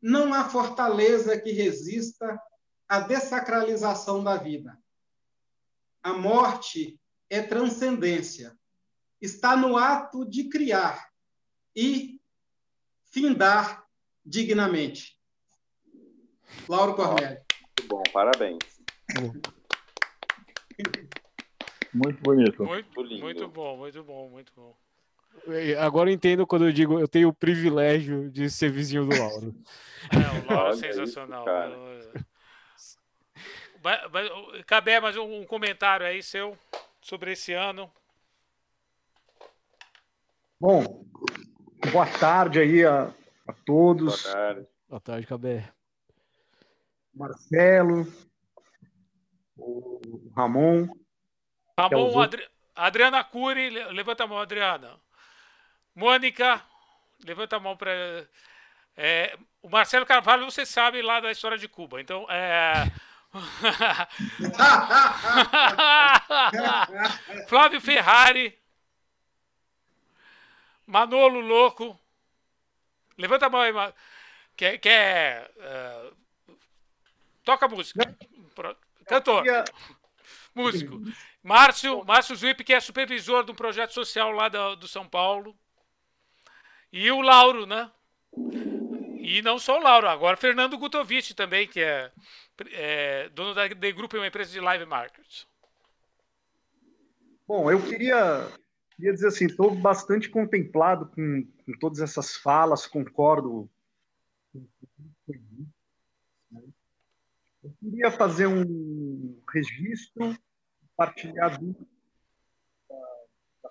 Não há fortaleza que resista à dessacralização da vida. A morte é transcendência. Está no ato de criar e findar dignamente. Lauro Cornélio. Muito bom, parabéns. Muito bonito. Muito, muito bom, muito bom, muito bom. Agora eu entendo quando eu digo eu tenho o privilégio de ser vizinho do Lauro. É, o Lauro é sensacional. Cabé, mais um comentário aí seu sobre esse ano. Bom, boa tarde aí a, a todos. Boa tarde. Boa tarde, Cabé. Marcelo, o Ramon. Ramon, Adri... Adriana Cury, levanta a mão, Adriana. Mônica, levanta a mão para. É, o Marcelo Carvalho, você sabe lá da história de Cuba. Então, é. Flávio Ferrari. Manolo Louco. Levanta a mão aí, quer, quer uh, toca música. Cantor. Músico. Márcio, Márcio Zwip, que é supervisor de um projeto social lá do, do São Paulo. E o Lauro, né? E não só o Lauro, agora Fernando Gutovic também, que é, é dono da The Group, uma empresa de live market. Bom, eu queria, queria dizer assim, estou bastante contemplado com, com, todas essas falas, concordo. Eu queria fazer um registro compartilhado da,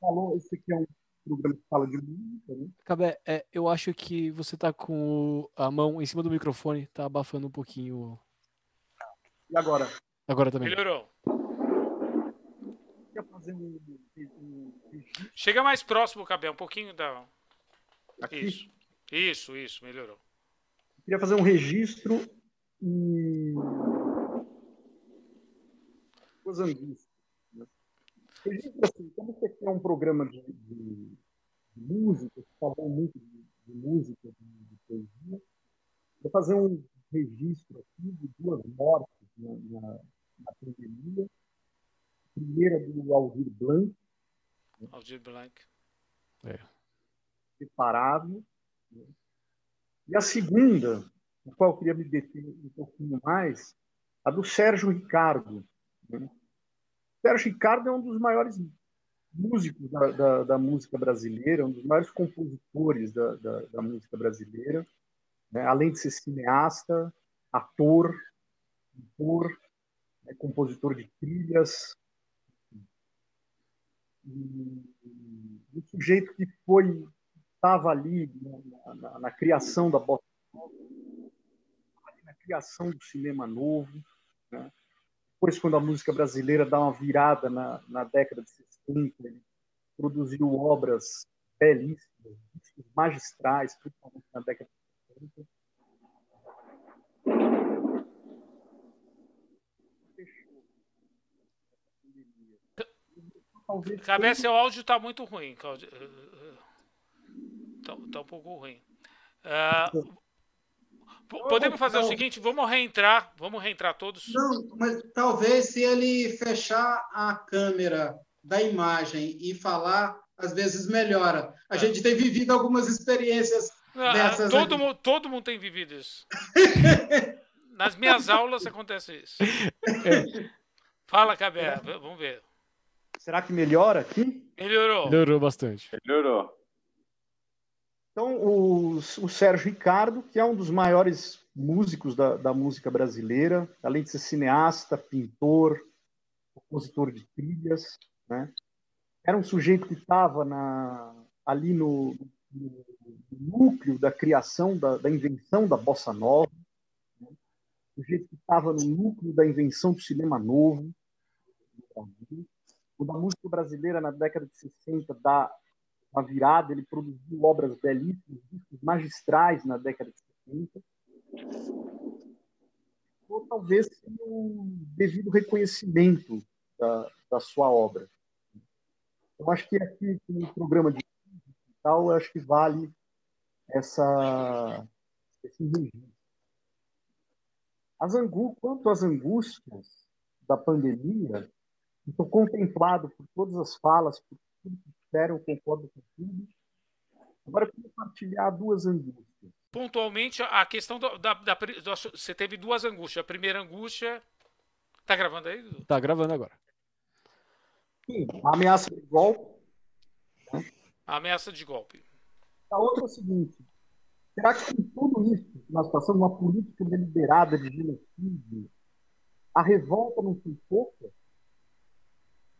Falou, esse aqui é um programa que fala de música, né? Cabé, é, eu acho que você tá com a mão em cima do microfone, tá abafando um pouquinho. E agora? Agora também. Melhorou. Chega mais próximo, Cabé, um pouquinho da. Aqui? Isso. Isso, isso, melhorou. Eu queria fazer um registro e. Coisa Registro assim, como você quer um programa de, de, de música, você falou muito de, de música, de, de, poesia, vou fazer um registro aqui de duas mortes na, na, na pandemia. A primeira do Aldir Blanc. Aldir Blanc. É. Separável. Né? E a segunda, na qual eu queria me deter um pouquinho mais, a do Sérgio Ricardo. Né? Sérgio Ricardo é um dos maiores músicos da, da, da, música brasileira, um dos maiores compositores da, da, música brasileira, né? além de ser cineasta, ator, né? compositor de trilhas. Um sujeito que foi estava ali na, na, na, criação da bossa nova, na criação do cinema novo, né? Depois, quando a música brasileira dá uma virada na, na década de 60, ele produziu obras belíssimas, magistrais, principalmente na década de 60. Cabeça, seu áudio está muito ruim. Está tá um pouco ruim. Uh, Podemos fazer não. o seguinte, vamos reentrar, vamos reentrar todos. Não, mas talvez se ele fechar a câmera da imagem e falar, às vezes melhora. A é. gente tem vivido algumas experiências ah, dessas. Todo, mundo, todo mundo tem vivido isso. Nas minhas aulas acontece isso. Fala, Cabé, vamos ver. Será que melhora aqui? Melhorou. Melhorou bastante. Melhorou. Então, o, o Sérgio Ricardo, que é um dos maiores músicos da, da música brasileira, além de ser cineasta, pintor, compositor de trilhas, né? era um sujeito que estava ali no, no, núcleo da criação, da, da, invenção da bossa nova, né? um sujeito que estava no núcleo da invenção do cinema novo, o da música brasileira na década de 60 da uma virada, ele produziu obras belíssimas, magistrais na década de 70. Ou talvez sem um devido reconhecimento da, da sua obra. Eu acho que aqui, no programa de tal, acho que vale essa, esse registro. As angú quanto às angústias da pandemia, estou contemplado por todas as falas, por tudo que disseram, concordo com tudo. Agora, eu queria compartilhar duas angústias. Pontualmente, a questão da, da, da, Você teve duas angústias. A primeira angústia. Tá gravando aí? Tá gravando agora. Sim, a ameaça de golpe. Né? A ameaça de golpe. A outra é o seguinte: será que com tudo isso que nós passamos, uma política deliberada de genocídio, a revolta não foi pouca?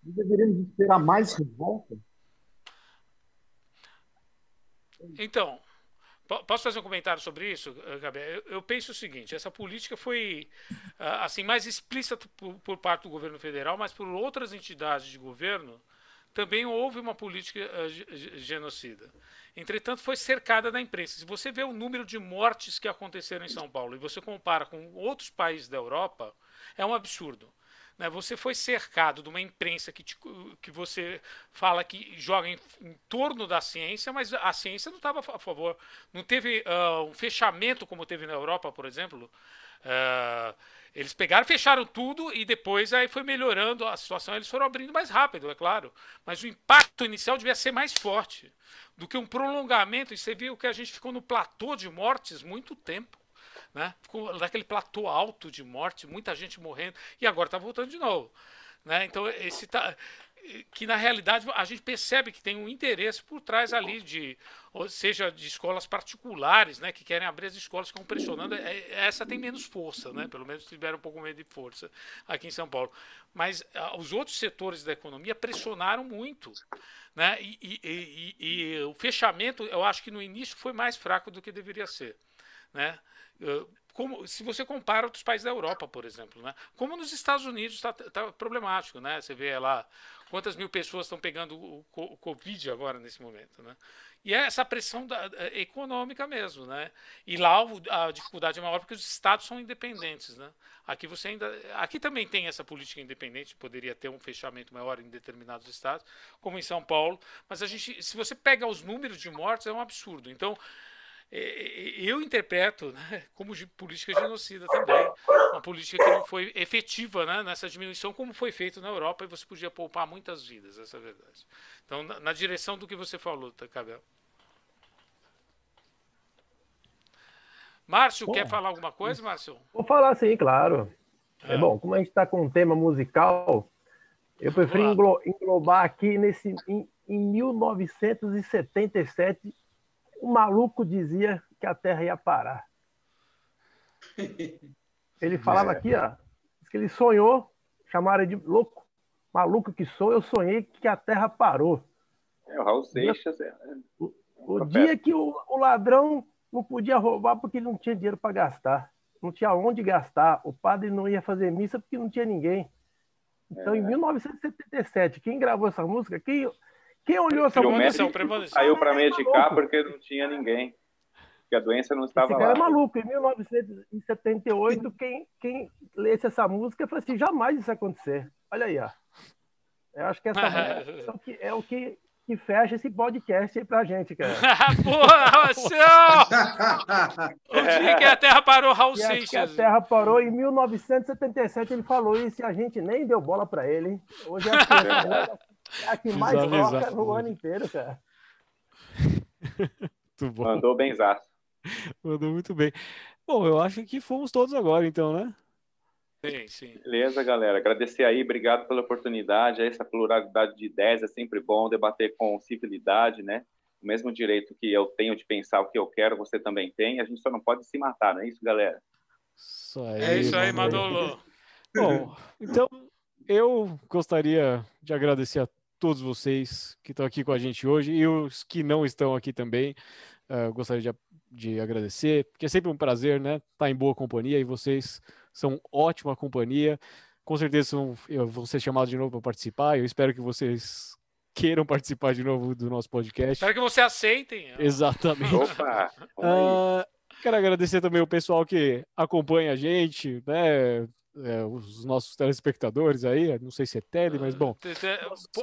E deveríamos esperar mais revolta? Então, posso fazer um comentário sobre isso, Gabi? Eu, penso o seguinte: essa política foi ah, assim mais explícita por, parte do governo federal, mas por outras entidades de governo também houve uma política uh, genocida. Entretanto, foi cercada da imprensa. Se você vê o número de mortes que aconteceram em São Paulo e você compara com outros países da Europa, é um absurdo. Né? Você foi cercado de uma imprensa que, te, que você fala que joga em, em, torno da ciência, mas a ciência não estava a favor. Não teve uh, um fechamento como teve na Europa, por exemplo. Uh, eles pegaram, fecharam tudo e depois aí foi melhorando a situação. Eles foram abrindo mais rápido, é claro. Mas o impacto inicial devia ser mais forte do que um prolongamento. E você viu que a gente ficou no platô de mortes muito tempo né? Ficou naquele platô alto de morte, muita gente morrendo, e agora está voltando de novo. Né? Então, esse tá, que na realidade a gente percebe que tem um interesse por trás ali de ou seja de escolas particulares né que querem abrir as escolas ficam pressionando é, essa tem menos força né pelo menos tiveram um pouco menos de força aqui em São Paulo mas ah, os outros setores da economia pressionaram muito né e, e, e, e o fechamento eu acho que no início foi mais fraco do que deveria ser né como, se você compara outros países da Europa, por exemplo, né? Como nos Estados Unidos está tá problemático, né? Você vê lá quantas mil pessoas estão pegando o, o, Covid agora nesse momento, né? E é essa pressão da, econômica mesmo, né? E lá a dificuldade é maior porque os estados são independentes, né? Aqui você ainda, aqui também tem essa política independente, poderia ter um fechamento maior em determinados estados, como em São Paulo, mas a gente, se você pega os números de mortes é um absurdo. Então eu interpreto né, como política genocida também. Uma política que não foi efetiva né, nessa diminuição, como foi feito na Europa, e você podia poupar muitas vidas, essa é a verdade. Então, na, na direção do que você falou, Cabel. Márcio, bom, quer falar alguma coisa, Márcio? Vou falar sim, claro. É, é bom, como a gente está com um tema musical, eu prefiro englobar aqui nesse em, em 1977 o maluco dizia que a Terra ia parar. Ele falava é. aqui, ó, que ele sonhou, chamaram de louco, maluco que sou, eu sonhei que a Terra parou. É, o Raul Seixas é. O, o dia que o, o, ladrão não podia roubar porque não tinha dinheiro para gastar, não tinha onde gastar, o padre não ia fazer missa porque não tinha ninguém. Então, é. em 1977, quem gravou essa música? Quem, quem olhou essa música? Saiu para medicar porque não tinha ninguém. Porque a doença não estava Esse cara lá. é maluco. Em 1978, quem, quem lesse essa música falou assim: jamais isso acontecer. Olha aí, ó. Eu acho que essa é o que, é o que, que fecha esse podcast aí pra gente, cara. Porra, Raul! o dia que a Terra parou, Raul Seixas. que a Terra parou em 1977, ele falou isso e a gente nem deu bola pra ele, hein? Hoje é a, é a que mais toca no ano inteiro, cara. Muito bom. Mandou bem zaço. Mandou muito bem. Bom, eu acho que fomos todos agora, então, né? Sim, sim. Beleza, galera. Agradecer aí, obrigado pela oportunidade. Essa pluralidade de ideias é sempre bom debater com civilidade, né? O mesmo direito que eu tenho de pensar o que eu quero, você também tem. A gente só não pode se matar, não é isso, galera? Isso aí, é isso aí, Manolo. Bom, então eu gostaria de agradecer a todos vocês que estão aqui com a gente hoje e os que não estão aqui também. Uh, gostaria de, de agradecer, porque é sempre um prazer, né? Estar tá em boa companhia e vocês são ótima companhia. Com certeza vão, vão ser chamados de novo para participar. Eu espero que vocês queiram participar de novo do nosso podcast. Espero que você aceitem. Exatamente. Opa, uh, quero agradecer também o pessoal que acompanha a gente, né? É, os nossos telespectadores aí, não sei se é tele, mas bom.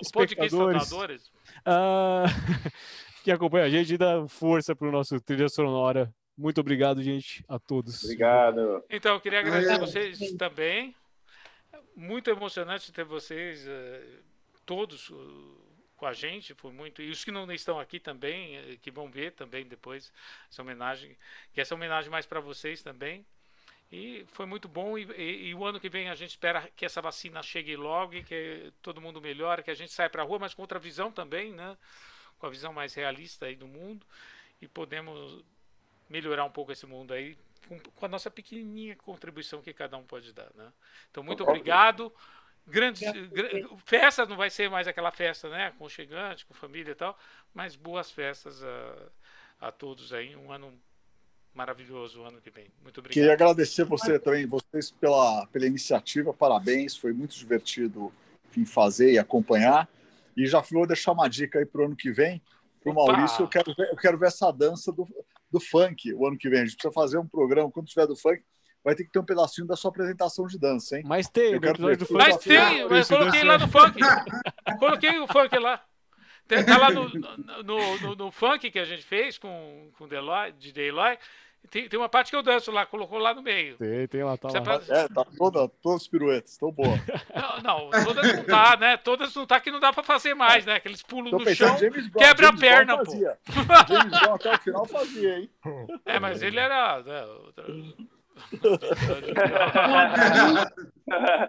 Espectadores uh, que acompanha a gente e dá força para o nosso trilha sonora muito obrigado, gente, a todos. Obrigado. Então, eu queria agradecer a vocês também. Muito emocionante ter vocês uh, todos uh, com a gente, foi muito. E os que não estão aqui também, uh, que vão ver também depois essa homenagem, que essa homenagem mais para vocês também. E foi muito bom. E, e, e, o ano que vem a gente espera que essa vacina chegue logo e que todo mundo melhore, que a gente saia para a rua, mas com outra visão também, né? Com a visão mais realista aí do mundo. E podemos melhorar um pouco esse mundo aí com, com, a nossa pequenininha contribuição que cada um pode dar, né? Então muito obrigado. Grandes festas não vai ser mais aquela festa, né, aconchegante, com família e tal, mas boas festas a, a todos aí, um ano maravilhoso o ano que vem. Muito obrigado. Queria agradecer você também, vocês pela, pela iniciativa, parabéns, foi muito divertido enfim, fazer e acompanhar. E já vou deixar uma dica aí para o ano que vem, para o Maurício, eu quero, ver, eu quero ver essa dança do, do funk o ano que vem. A gente precisa fazer um programa, quando tiver do funk, vai ter que ter um pedacinho da sua apresentação de dança, hein? Mas tem, eu quero ver. Do mas tem, mas coloquei lá no funk. coloquei o funk lá. Tá lá no, no, no, no, funk que a gente fez com, com Deloy, de Deloy. Tem, tem uma parte que eu danço lá, colocou lá no meio. Tem, tem lá, tá lá. Pra... É, tá toda, todas as piruetas, estão boas. Não, não, todas não tá, né? Todas não tá que não dá pra fazer mais, né? Aqueles pulos no chão, quebra James a perna, pô. James Bond até o final fazia, hein? É, mas ele era... Né, outra...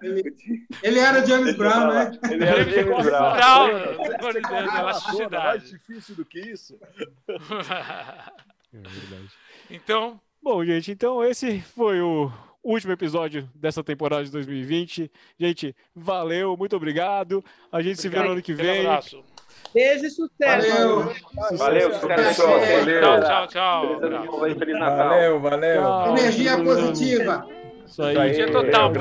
ele, ele, era James Brown, né? Ele era James Brown. Brown. Mais difícil do que isso. É verdade. Então. Bom, gente, então esse foi o último episódio dessa temporada de 2020. Gente, valeu, muito obrigado. A gente obrigado. se vê no ano que vem. Um abraço. Beijo e sucesso. Valeu. Valeu, sucesso. Valeu. Tchau, tchau, tchau. Valeu, valeu. Tchau. Energia positiva. Isso aí. Energia total.